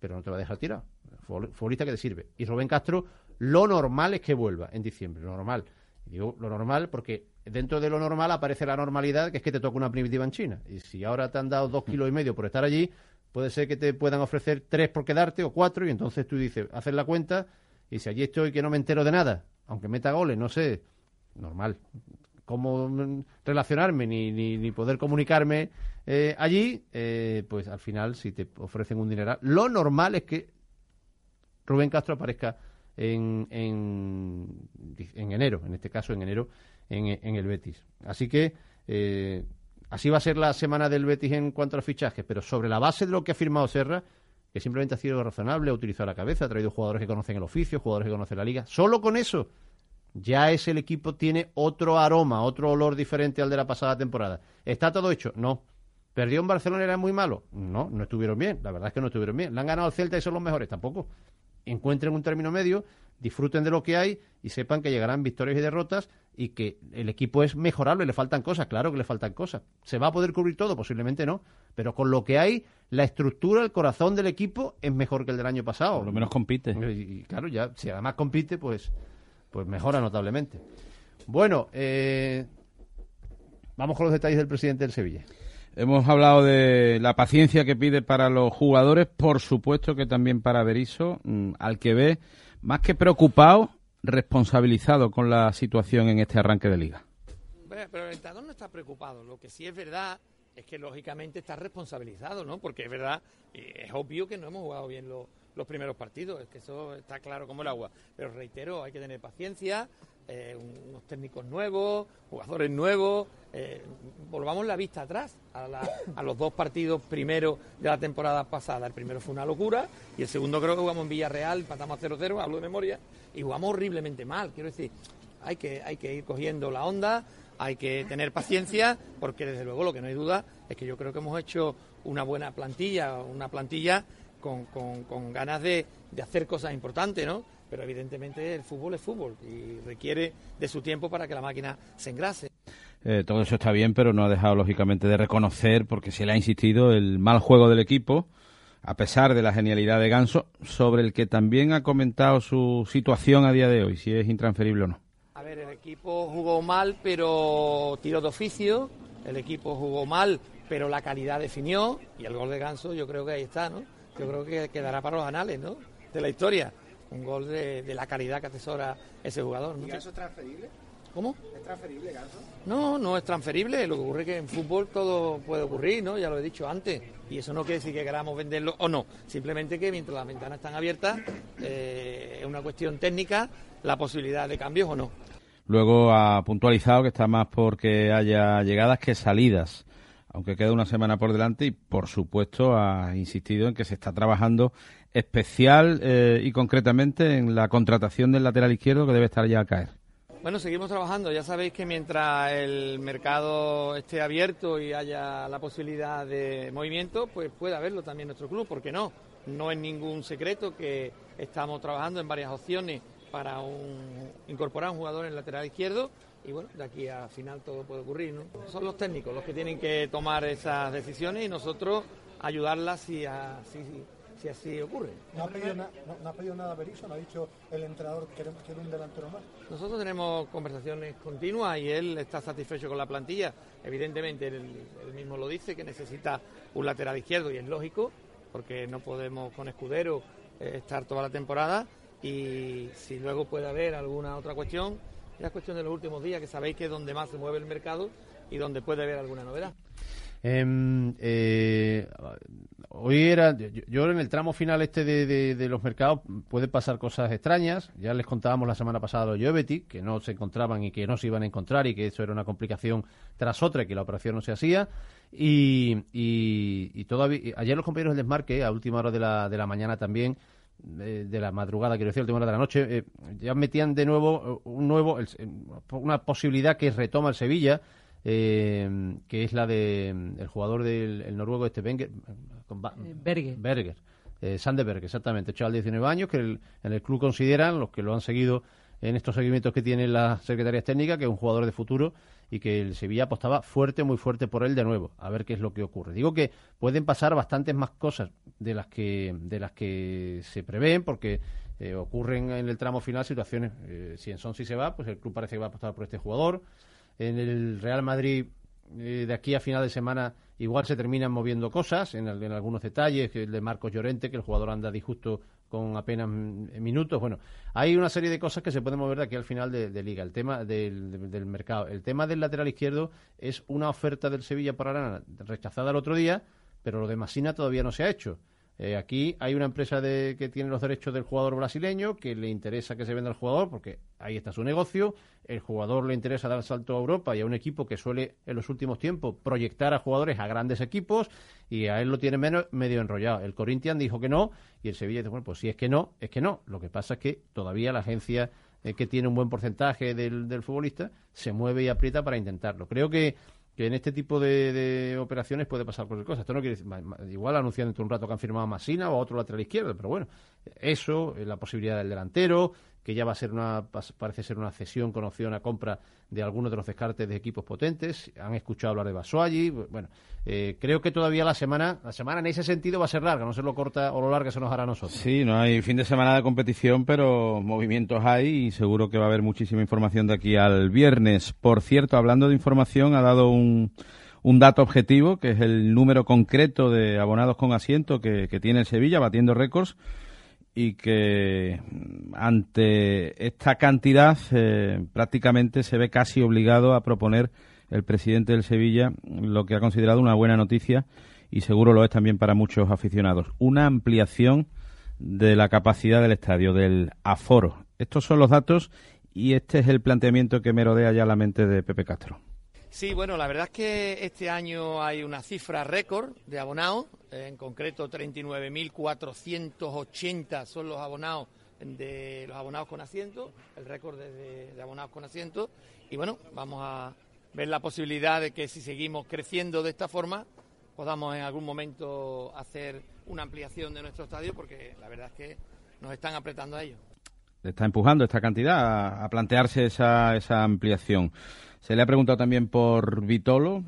pero no te va a dejar tirado. Futbol- Futbolista que te sirve. Y Rubén Castro, lo normal es que vuelva en diciembre, lo normal. Digo lo normal porque dentro de lo normal aparece la normalidad, que es que te toca una primitiva en China. Y si ahora te han dado dos kilos y medio por estar allí, puede ser que te puedan ofrecer tres por quedarte o cuatro, y entonces tú dices, haces la cuenta, y si allí estoy que no me entero de nada, aunque meta goles, no sé, normal. Cómo relacionarme ni, ni, ni poder comunicarme eh, allí, eh, pues al final, si te ofrecen un dineral, lo normal es que Rubén Castro aparezca en, en, en enero, en este caso en enero, en, en el Betis. Así que eh, así va a ser la semana del Betis en cuanto a los fichajes, pero sobre la base de lo que ha firmado Serra, que simplemente ha sido razonable, ha utilizado la cabeza, ha traído jugadores que conocen el oficio, jugadores que conocen la liga. Solo con eso ya es el equipo tiene otro aroma, otro olor diferente al de la pasada temporada. ¿Está todo hecho? No. ¿Perdió en Barcelona era muy malo? No, no estuvieron bien. La verdad es que no estuvieron bien. ¿Le han ganado al Celta y son los mejores? Tampoco. Encuentren un término medio, disfruten de lo que hay y sepan que llegarán victorias y derrotas y que el equipo es mejorable, le faltan cosas, claro que le faltan cosas. ¿Se va a poder cubrir todo? Posiblemente no. Pero con lo que hay, la estructura, el corazón del equipo es mejor que el del año pasado. Por lo menos compite. Y, y claro, ya, si además compite, pues, pues mejora notablemente. Bueno, eh, vamos con los detalles del presidente del Sevilla. Hemos hablado de la paciencia que pide para los jugadores, por supuesto que también para Berizzo, mm, al que ve más que preocupado, responsabilizado con la situación en este arranque de liga. Pero, el entrenador no está preocupado. Lo que sí es verdad es que lógicamente está responsabilizado, ¿no? Porque es verdad, es obvio que no hemos jugado bien los primeros partidos, es que eso está claro como el agua. Pero reitero, hay que tener paciencia, eh, un- unos técnicos nuevos, jugadores nuevos. eh, volvamos la vista atrás a los dos partidos primeros de la temporada pasada. El primero fue una locura y el segundo creo que jugamos en Villarreal, empatamos a 0-0, hablo de memoria, y jugamos horriblemente mal. Quiero decir, hay que, hay que ir cogiendo la onda, hay que tener paciencia, porque desde luego lo que no hay duda es que yo creo que hemos hecho una buena plantilla, una plantilla con, con- con ganas de, de hacer cosas importantes, ¿no? Pero evidentemente el fútbol es fútbol y requiere de su tiempo para que la máquina se engrase. Eh, todo eso está bien, pero no ha dejado lógicamente de reconocer, porque se le ha insistido, el mal juego del equipo, a pesar de la genialidad de Ganso, sobre el que también ha comentado su situación a día de hoy, si es intransferible o no. A ver, el equipo jugó mal, pero tiró de oficio. El equipo jugó mal, pero la calidad definió. Y el gol de Ganso, yo creo que ahí está, ¿no? Yo creo que quedará para los anales, ¿no? De la historia. Un gol de, de la calidad que atesora ese jugador. ¿no? ¿Y Ganso es transferible? ¿Cómo? ¿Es transferible Ganso? No, no es transferible. Lo que ocurre es que en fútbol todo puede ocurrir, ¿no? Ya lo he dicho antes. Y eso no quiere decir que queramos venderlo o no. Simplemente que mientras las ventanas están abiertas, eh, es una cuestión técnica la posibilidad de cambios o no. Luego ha puntualizado que está más porque haya llegadas que salidas, aunque queda una semana por delante y por supuesto ha insistido en que se está trabajando especial eh, y concretamente en la contratación del lateral izquierdo que debe estar ya a caer. Bueno, seguimos trabajando. Ya sabéis que mientras el mercado esté abierto y haya la posibilidad de movimiento, pues puede haberlo también nuestro club, ¿por qué no? No es ningún secreto que estamos trabajando en varias opciones para un- incorporar un jugador en el lateral izquierdo y bueno, de aquí a final todo puede ocurrir, ¿no? Son los técnicos los que tienen que tomar esas decisiones y nosotros ayudarlas si, así ocurre. ¿No ha pedido, na- no, no ha pedido nada Berizzo? ¿No ha dicho el entrenador que quiere, quiere un delantero más? Nosotros tenemos conversaciones continuas y él está satisfecho con la plantilla. Evidentemente, él, él mismo lo dice, que necesita un lateral izquierdo y es lógico, porque no podemos con Escudero eh, estar toda la temporada y si luego puede haber alguna otra cuestión, es cuestión de los últimos días, que sabéis que es donde más se mueve el mercado y donde puede haber alguna novedad. Em, eh, hoy era, yo, en el tramo final este de, los mercados puede pasar cosas extrañas. Ya les contábamos la semana pasada los Jovetic, que no se encontraban y que no se iban a encontrar y que eso era una complicación tras otra y que la operación no se hacía. Y, y, y todavía, ayer los compañeros del desmarque, a última hora de la, de la mañana también, de la madrugada, quiero decir, última hora de la noche, eh, ya metían de nuevo eh, un nuevo, el- una posibilidad que retoma el Sevilla, eh, que es la de el jugador del el noruego este Wenger, con Ba- Berger. Berger, eh, exactamente, chaval de 19 años, que el- en el club consideran, los que lo han seguido en estos seguimientos que tienen las secretarías técnicas, que es un jugador de futuro y que el Sevilla apostaba fuerte, muy fuerte por él de nuevo, a ver qué es lo que ocurre. Digo que pueden pasar bastantes más cosas de las que, de las que se prevén, porque eh, ocurren en el tramo final situaciones, eh, si en Son si se va, pues el club parece que va a apostar por este jugador. En el Real Madrid, eh, de aquí a final de semana, igual se terminan moviendo cosas en, en algunos detalles, el de Marcos Llorente, que el jugador anda disjusto con apenas mm, minutos. Bueno, hay una serie de cosas que se pueden mover de aquí al final de, liga. El tema del, del- del mercado. El tema del lateral izquierdo es una oferta del Sevilla por Arana rechazada el otro día, pero lo de Masina todavía no se ha hecho. Eh, aquí hay una empresa de, que tiene los derechos del jugador brasileño, que le interesa que se venda el jugador, porque ahí está su negocio. El jugador le interesa dar salto a Europa y a un equipo que suele en los últimos tiempos proyectar a jugadores a grandes equipos y a él lo tiene menos, medio enrollado. El Corinthians dijo que no y el Sevilla dice, bueno, pues si es que no, es que no. Lo que pasa es que todavía la agencia eh, que tiene un buen porcentaje del futbolista se mueve y aprieta para intentarlo. Creo que que en este tipo de, de operaciones puede pasar cualquier cosa. Esto no quiere decir, igual anuncian dentro de un rato que han firmado a Masina o a otro lateral izquierdo, pero bueno, eso, eh, la posibilidad del delantero, que ya va a ser una, parece ser una cesión con opción a compra de algunos de los descartes de equipos potentes. Han escuchado hablar de Basualli. Bueno, eh, creo que todavía la semana, la semana en ese sentido va a ser larga, no se lo corta o lo larga se nos hará a nosotros. Sí, no hay fin de semana de competición, pero movimientos hay y seguro que va a haber muchísima información de aquí al viernes. Por cierto, hablando de información, ha dado un, un dato objetivo, que es el número concreto de abonados con asiento que, que tiene el Sevilla, batiendo récords, y que ante esta cantidad eh, prácticamente se ve casi obligado a proponer el presidente del Sevilla lo que ha considerado una buena noticia y seguro lo es también para muchos aficionados, una ampliación de la capacidad del estadio, del aforo. Estos son los datos y este es el planteamiento que merodea ya la mente de Pepe Castro. Sí, bueno, la verdad es que este año hay una cifra récord de abonados, eh, en concreto 39.480 son los abonados de los abonados con asiento, el récord de, de- abonados con asiento, y bueno, vamos a ver la posibilidad de que si seguimos creciendo de esta forma, podamos en algún momento hacer una ampliación de nuestro estadio, porque la verdad es que nos están apretando a ello. Le está empujando esta cantidad a, a plantearse esa, esa ampliación. Se le ha preguntado también por Vitolo,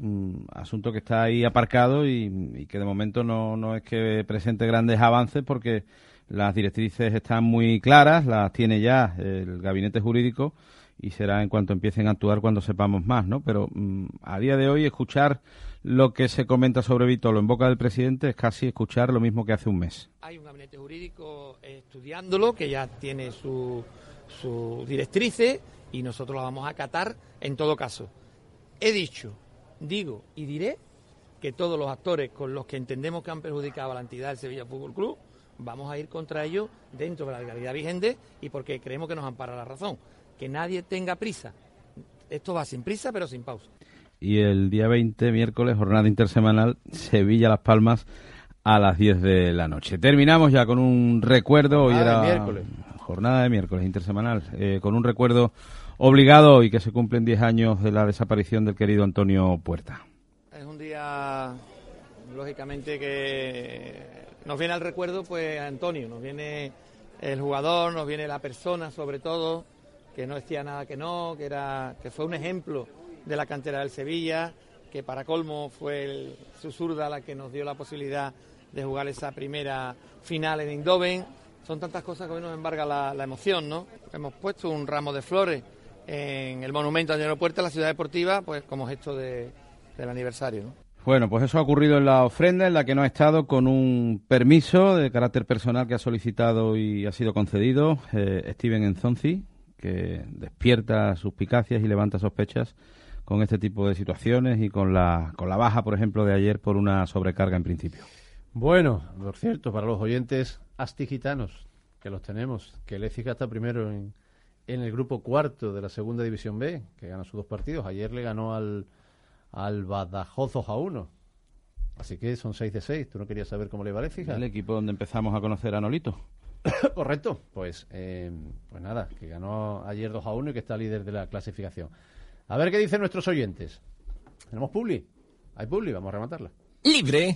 asunto que está ahí aparcado y, y que de momento no, no es que presente grandes avances porque las directrices están muy claras, las tiene ya el gabinete jurídico y será en cuanto empiecen a actuar cuando sepamos más, ¿no? Pero mm, a día de hoy escuchar lo que se comenta sobre Vitolo en boca del presidente es casi escuchar lo mismo que hace un mes. Hay un gabinete jurídico estudiándolo que ya tiene su, su y nosotros la vamos a acatar en todo caso. He dicho, digo y diré que todos los actores con los que entendemos que han perjudicado a la entidad del Sevilla Fútbol Club vamos a ir contra ellos dentro de la legalidad vigente y porque creemos que nos ampara la razón. Que nadie tenga prisa. Esto va sin prisa pero sin pausa. y el día 20, miércoles, jornada intersemanal, Sevilla-Las Palmas a las 10 de la noche. Terminamos ya con un recuerdo, hoy Jornada de era miércoles. jornada de miércoles intersemanal, eh, con un recuerdo obligado y que se cumplen 10 años de la desaparición del querido Antonio Puerta. Es un día, lógicamente, que nos viene al recuerdo, pues, Antonio, nos viene el jugador, nos viene la persona, sobre todo, que no decía nada que no, que, era, que fue un ejemplo de la cantera del Sevilla, que para colmo fue el, su zurda la que nos dio la posibilidad de jugar esa primera final en Eindhoven. Son tantas cosas que hoy nos embarga la emoción, ¿no? Hemos puesto un ramo de flores en el monumento a Antonio Puerta, la ciudad deportiva, pues como gesto de, del aniversario, ¿no? Bueno, pues eso ha ocurrido en la ofrenda, en la que no ha estado con un permiso de carácter personal que ha solicitado y ha sido concedido eh, Steven Enzonzi, que despierta suspicacias y levanta sospechas con este tipo de situaciones y con la, con la baja, por ejemplo, de ayer por una sobrecarga en principio. Bueno, por cierto, para los oyentes astigitanos, que los tenemos, que el Écija está primero en, en el grupo cuarto de la segunda división B, que gana sus dos partidos. Ayer le ganó al, al Badajoz 2 a 1. Así que son 6 de 6. ¿Tú no querías saber cómo le va al Écija? El equipo donde empezamos a conocer a Nolito. <coughs> Correcto. Pues, eh, pues nada, que ganó ayer 2 a 1 y que está líder de la clasificación. A ver qué dicen nuestros oyentes. ¿Tenemos Publi? Hay Publi, vamos a rematarla. Libre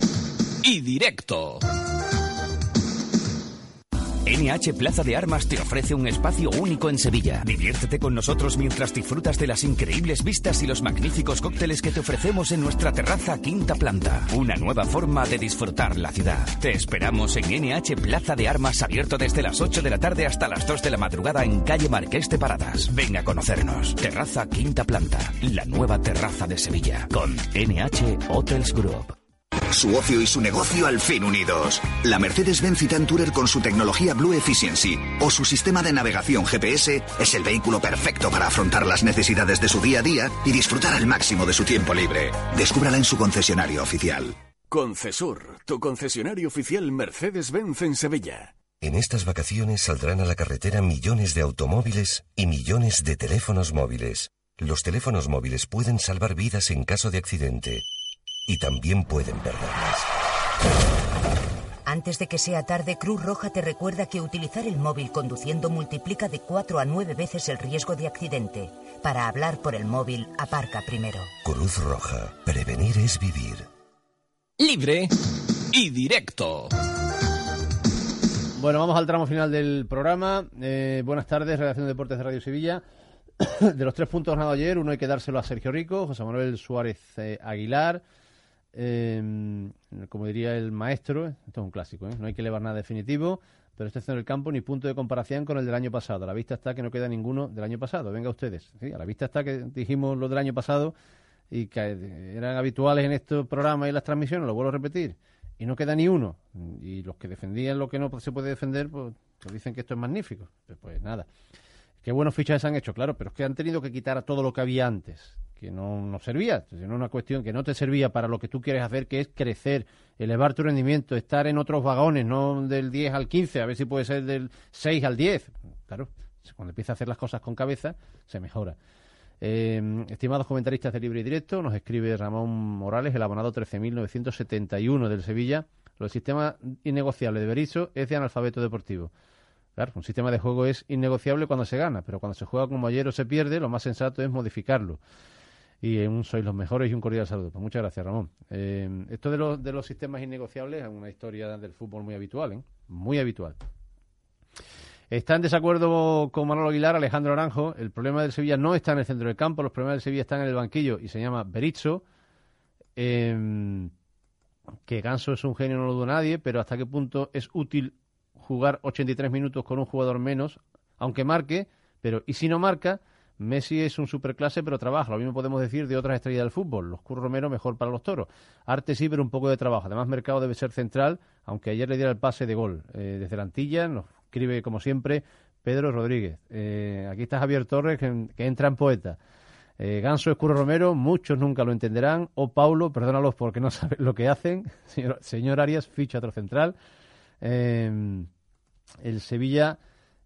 y directo. NH Plaza de Armas te ofrece un espacio único en Sevilla. Diviértete con nosotros mientras disfrutas de las increíbles vistas y los magníficos cócteles que te ofrecemos en nuestra terraza quinta planta. Una nueva forma de disfrutar la ciudad. Te esperamos en NH Plaza de Armas abierto desde las 8 de la tarde hasta las 2 de la madrugada en calle Marqués de Paradas. Ven a conocernos. Terraza quinta planta. La nueva terraza de Sevilla. Con NH Hotels Group. Su ocio y su negocio al fin unidos. La Mercedes-Benz Citan Tourer con su tecnología Blue Efficiency o su sistema de navegación GPS es el vehículo perfecto para afrontar las necesidades de su día a día y disfrutar al máximo de su tiempo libre. Descúbrala en su concesionario oficial. Concesur, tu concesionario oficial Mercedes-Benz en Sevilla. En estas vacaciones saldrán a la carretera millones de automóviles y millones de teléfonos móviles. Los teléfonos móviles pueden salvar vidas en caso de accidente y también pueden perderlas. Antes de que sea tarde, Cruz Roja te recuerda que utilizar el móvil conduciendo multiplica de 4 a 9 veces el riesgo de accidente. Para hablar por el móvil, aparca primero. Cruz Roja. Prevenir es vivir. Libre y directo. Bueno, vamos al tramo final del programa. Eh, buenas tardes, Redacción de Deportes de Radio Sevilla. <coughs> De los tres puntos ganados ayer, uno hay que dárselo a Sergio Rico, José Manuel Suárez eh, Aguilar. Eh, como diría el maestro, esto es un clásico, ¿eh? no hay que elevar nada definitivo, pero este es en el campo ni punto de comparación con el del año pasado. A la vista está que no queda ninguno del año pasado. Venga ustedes. ¿sí? A la vista está que dijimos lo del año pasado y que eran habituales en estos programas y las transmisiones, lo vuelvo a repetir. Y no queda ni uno. Y los que defendían lo que no se puede defender, pues, pues dicen que esto es magnífico. Pues, pues nada. Qué buenos fichajes han hecho, claro, pero es que han tenido que quitar a todo lo que había antes que no nos servía, sino una cuestión que no te servía para lo que tú quieres hacer, que es crecer, elevar tu rendimiento, estar en otros vagones, no del 10 al 15, a ver si puede ser del 6 al 10. Claro, cuando empieza a hacer las cosas con cabeza, se mejora. Eh, estimados comentaristas de Libre y Directo, nos escribe Ramón Morales, el abonado 13.971 del Sevilla. Lo del sistema innegociable de Berizzo es de analfabeto deportivo. Claro, un sistema de juego es innegociable cuando se gana, pero cuando se juega como ayer o se pierde, lo más sensato es modificarlo y un sois los mejores y un cordial saludo. Pues muchas gracias, Ramón. Eh, esto de los, de los sistemas innegociables es una historia del fútbol muy habitual, ¿eh? Muy habitual. Está en desacuerdo con Manolo Aguilar, Alejandro Aranjo. El problema del Sevilla no está en el centro del campo, los problemas del Sevilla están en el banquillo y se llama Berizzo. Eh, que Ganso es un genio, no lo duda nadie, pero hasta qué punto es útil jugar 83 minutos con un jugador menos, aunque marque, pero ¿y si no marca? Messi es un superclase, pero trabaja. Lo mismo podemos decir de otras estrellas del fútbol. Los Curro Romero mejor para los toros. Arte sí, pero un poco de trabajo. Además, Mercado debe ser central, aunque ayer le diera el pase de gol. Eh, desde la Antilla nos escribe, como siempre, Pedro Rodríguez. Eh, aquí está Javier Torres, que, entra en poeta. Eh, Ganso es Curro Romero, muchos nunca lo entenderán. O Paulo, perdónalos porque no <laughs> saben lo que hacen. Señor, señor Arias, ficha otro central. el Sevilla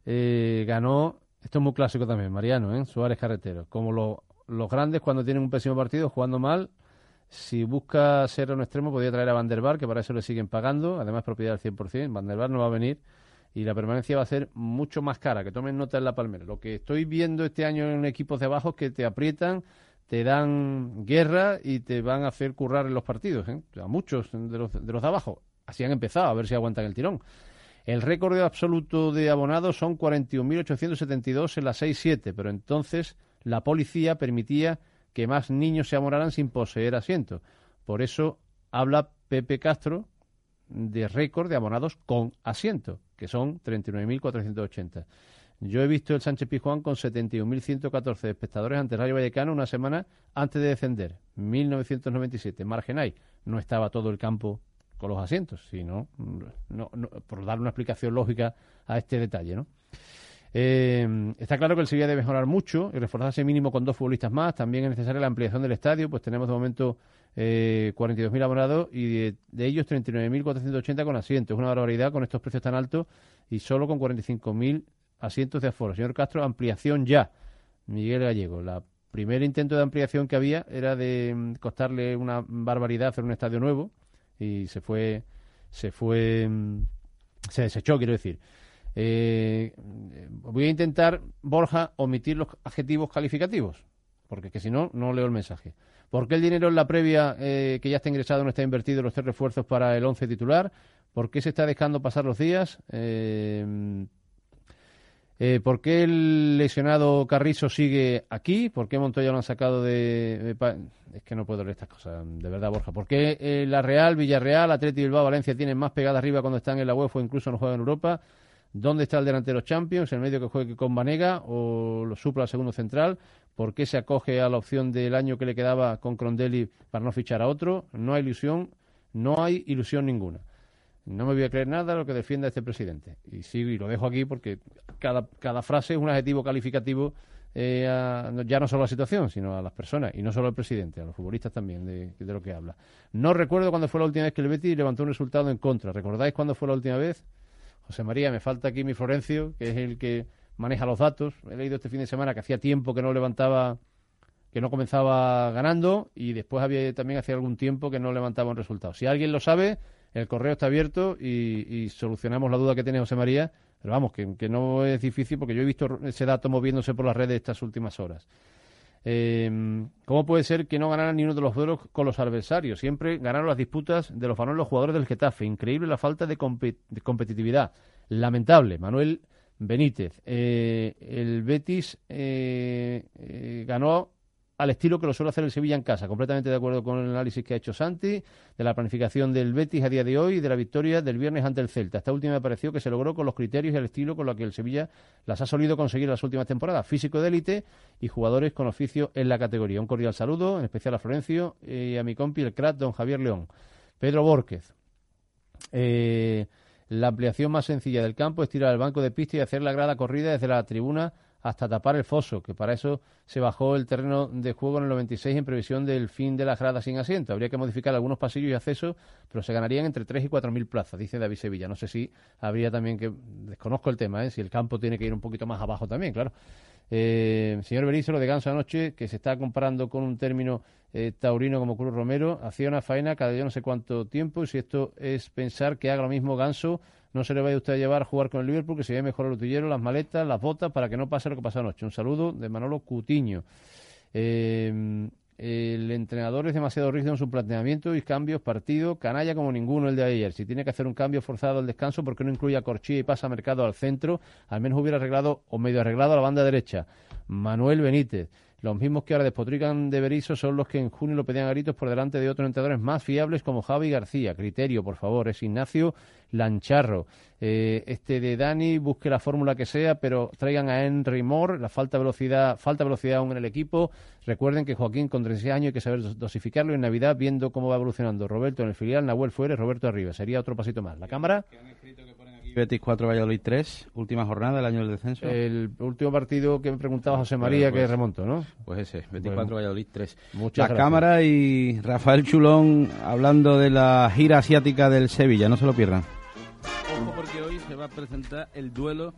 ganó esto es muy clásico también, Mariano, ¿eh? Suárez Carretero. Como los grandes cuando tienen un pésimo partido jugando mal, si busca ser un extremo podría traer a Van der Bar, que para eso le siguen pagando, además propiedad al 100%. Van der Bar no va a venir y la permanencia va a ser mucho más cara. Que tomen nota en la palmera. Lo que estoy viendo este año en equipos de abajo es que te aprietan, te dan guerra y te van a hacer currar en los partidos. ¿eh? A muchos de los, de los de abajo. Así han empezado, a ver si aguantan el tirón. El récord absoluto de abonados son 41.872 en la 6-7, pero entonces la policía permitía que más niños se abonaran sin poseer asiento. Por eso habla Pepe Castro de récord de abonados con asiento, que son 39.480. Yo he visto el Sánchez Pizjuán con 71.114 espectadores ante Rayo Vallecano una semana antes de descender, 1997. Margen hay. No estaba todo el campo con los asientos, sino no, por dar una explicación lógica a este detalle, ¿no? Eh, está claro que el Sevilla debe mejorar mucho y reforzarse mínimo con dos futbolistas más. También es necesaria la ampliación del estadio, pues tenemos de momento eh, 42.000 abonados y de, de ellos 39.480 con asientos. Es una barbaridad con estos precios tan altos y solo con 45.000 asientos de aforo. Señor Castro, ampliación ya. Miguel Gallego, la primer intento de ampliación que había era de mm, costarle una barbaridad hacer un estadio nuevo y se fue, se fue, mm, se desechó, quiero decir. Eh, voy a intentar, Borja, omitir los adjetivos calificativos, porque que si no, no leo el mensaje. ¿Por qué el dinero en la previa eh, que ya está ingresado no está invertido en los tres refuerzos para el 11 titular? ¿Por qué se está dejando pasar los días? Eh, eh, ¿Por qué el lesionado Carrizo sigue aquí? ¿Por qué Montoya lo han sacado de, Es que no puedo leer estas cosas, de verdad, Borja. ¿Por qué eh, la Real, Villarreal, Atleti Bilbao, Valencia tienen más pegada arriba cuando están en la UEFA o incluso no juegan en Europa? ¿Dónde está el delantero Champions? ¿El medio que juegue con Vanega o lo supla al segundo central? ¿Por qué se acoge a la opción del año que le quedaba con Crondelli para no fichar a otro? No hay ilusión, no hay ilusión ninguna. No me voy a creer nada lo que defienda este presidente. Y sigo y lo dejo aquí porque cada, frase es un adjetivo calificativo eh, a- ya no solo a la situación, sino a las personas, y no solo al presidente, a los futbolistas también, de, de lo que habla. No recuerdo cuándo fue la última vez que el Betis levantó un resultado en contra. ¿Recordáis cuándo fue la última vez? José María, me falta aquí mi Florencio, que es el que maneja los datos. He leído este fin de semana que hacía tiempo que no levantaba, que no comenzaba ganando, y después había también hacía algún tiempo que no levantaba un resultado. Si alguien lo sabe, el correo está abierto y, solucionamos la duda que tiene José María. Pero vamos, que, no es difícil porque yo he visto ese dato moviéndose por las redes estas últimas horas. Eh, ¿Cómo puede ser que no ganaran ni uno de los duelos con los adversarios? Siempre ganaron las disputas de los varones los jugadores del Getafe. Increíble la falta de, de competitividad. Lamentable. Manuel Benítez. Eh, el Betis eh, eh, ganó al estilo que lo suele hacer el Sevilla en casa. Completamente de acuerdo con el análisis que ha hecho Santi, de la planificación del Betis a día de hoy y de la victoria del viernes ante el Celta. Esta última me pareció que se logró con los criterios y el estilo con lo que el Sevilla las ha solido conseguir las últimas temporadas. Físico de élite y jugadores con oficio en la categoría. Un cordial saludo, en especial a Florencio y a mi compi, el crack don Javier León. Pedro Borquez. Eh, la ampliación más sencilla del campo es tirar el banco de pista y hacer la grada corrida desde la tribuna hasta tapar el foso, que para eso se bajó el terreno de juego en el 96 en previsión del fin de las gradas sin asiento. Habría que modificar algunos pasillos y accesos, pero se ganarían entre 3 y 4 mil plazas, dice David Sevilla. No sé si habría también que, desconozco el tema, ¿eh? si el campo tiene que ir un poquito más abajo también, claro. Eh, señor Berizzo, lo de Ganso anoche, que se está comparando con un término eh, taurino como Cruz Romero, hacía una faena cada yo no sé cuánto tiempo, y si esto es pensar que haga lo mismo Ganso, no se le vaya usted a llevar a jugar con el Liverpool, que se vea mejor el utillero, las maletas, las botas, para que no pase lo que pasó anoche. Un saludo de Manolo Cutiño. Eh, el entrenador es demasiado rígido en su planteamiento y cambios partido, canalla como ninguno el de ayer. Si tiene que hacer un cambio forzado al descanso, ¿por qué no incluye a Corchía y pasa Mercado al centro? Al menos hubiera arreglado o medio arreglado a la banda derecha. Manuel Benítez. Los mismos que ahora despotrican de Berizzo son los que en junio lo pedían a gritos por delante de otros entrenadores más fiables como Javi García. Criterio, por favor, es Ignacio Lancharro. Eh, este de Dani, busque la fórmula que sea, pero traigan a Henry Moore. La falta de velocidad, falta velocidad aún en el equipo. Recuerden que Joaquín con 36 años hay que saber dos- dosificarlo en Navidad viendo cómo va evolucionando. Roberto en el filial, Nahuel fuera, Roberto arriba. Sería otro pasito más. La cámara. Betis 4, Valladolid 3, última jornada del año del descenso. El último partido que me preguntaba José María, Pues- que remonto, ¿no? Pues ese, Betis Bueno. 4, Valladolid 3. Muchas La gracias. cámara y Rafael Chulón hablando de la gira asiática del Sevilla, no se lo pierdan. Ojo porque hoy se va a presentar el duelo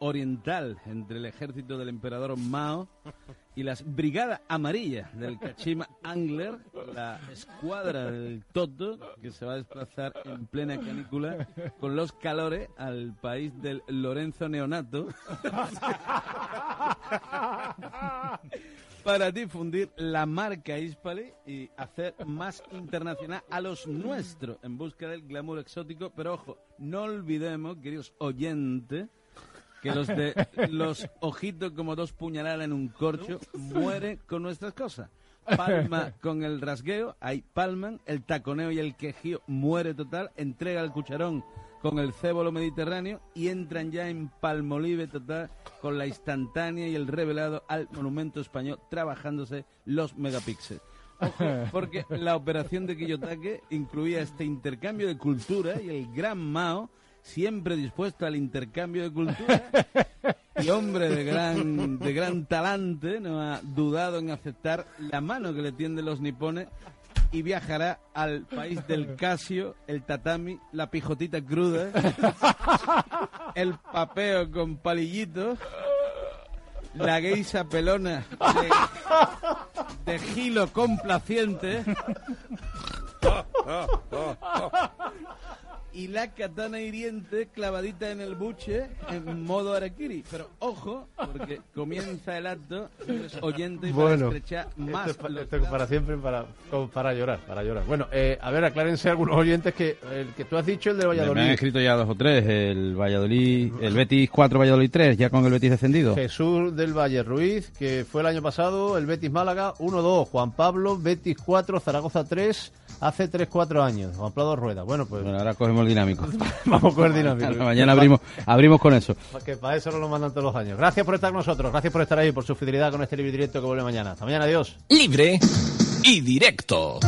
oriental entre el ejército del emperador Mao y las brigadas amarillas del Kashima Angler, la escuadra del Toto, que se va a desplazar en plena canícula con los calores al país del Lorenzo Neonato <laughs> para difundir la marca Hispali y hacer más internacional a los nuestros en busca del glamour exótico. Pero ojo, no olvidemos, queridos oyentes, que los de los ojitos como dos puñaladas en un corcho mueren con nuestras cosas. Palma con el rasgueo, ahí palman, el taconeo y el quejío muere total, entrega el cucharón con el cébolo mediterráneo y entran ya en palmolive total con la instantánea y el revelado al monumento español trabajándose los megapíxeles. Porque la operación de Quillotake incluía este intercambio de cultura y el gran Mao, siempre dispuesto al intercambio de cultura, <laughs> y hombre de gran, de gran talante, no ha dudado en aceptar la mano que le tienden los nipones y viajará al país del Casio, el tatami, la pijotita cruda, <laughs> el papeo con palillitos, la geisa pelona de, de gilo complaciente <laughs> y la katana hiriente clavadita en el buche en modo arakiri. Pero ojo, porque comienza el acto, oyentes, para Bueno, estrechar más esto, es los esto es para siempre, para, para llorar, para llorar. Bueno, eh, a ver, aclárense algunos oyentes que el que tú has dicho, el de Me han Valladolid. escrito ya dos o tres, el Valladolid, el Betis 4, Valladolid 3, ya con el Betis descendido. Jesús del Valle Ruiz, que fue el año pasado, el Betis Málaga 1-2, Juan Pablo, Betis 4, Zaragoza 3, hace 3-4 años, Juan Pablo Rueda. Bueno, pues Bueno, ahora cogemos el dinámico. <laughs> vamos con el dinámico. Mañana abrimos, abrimos con eso. Que para eso nos lo mandan todos los años. Gracias por estar con nosotros, gracias por estar ahí, por su fidelidad con este libre directo que vuelve mañana. Hasta mañana, adiós. Libre y directo.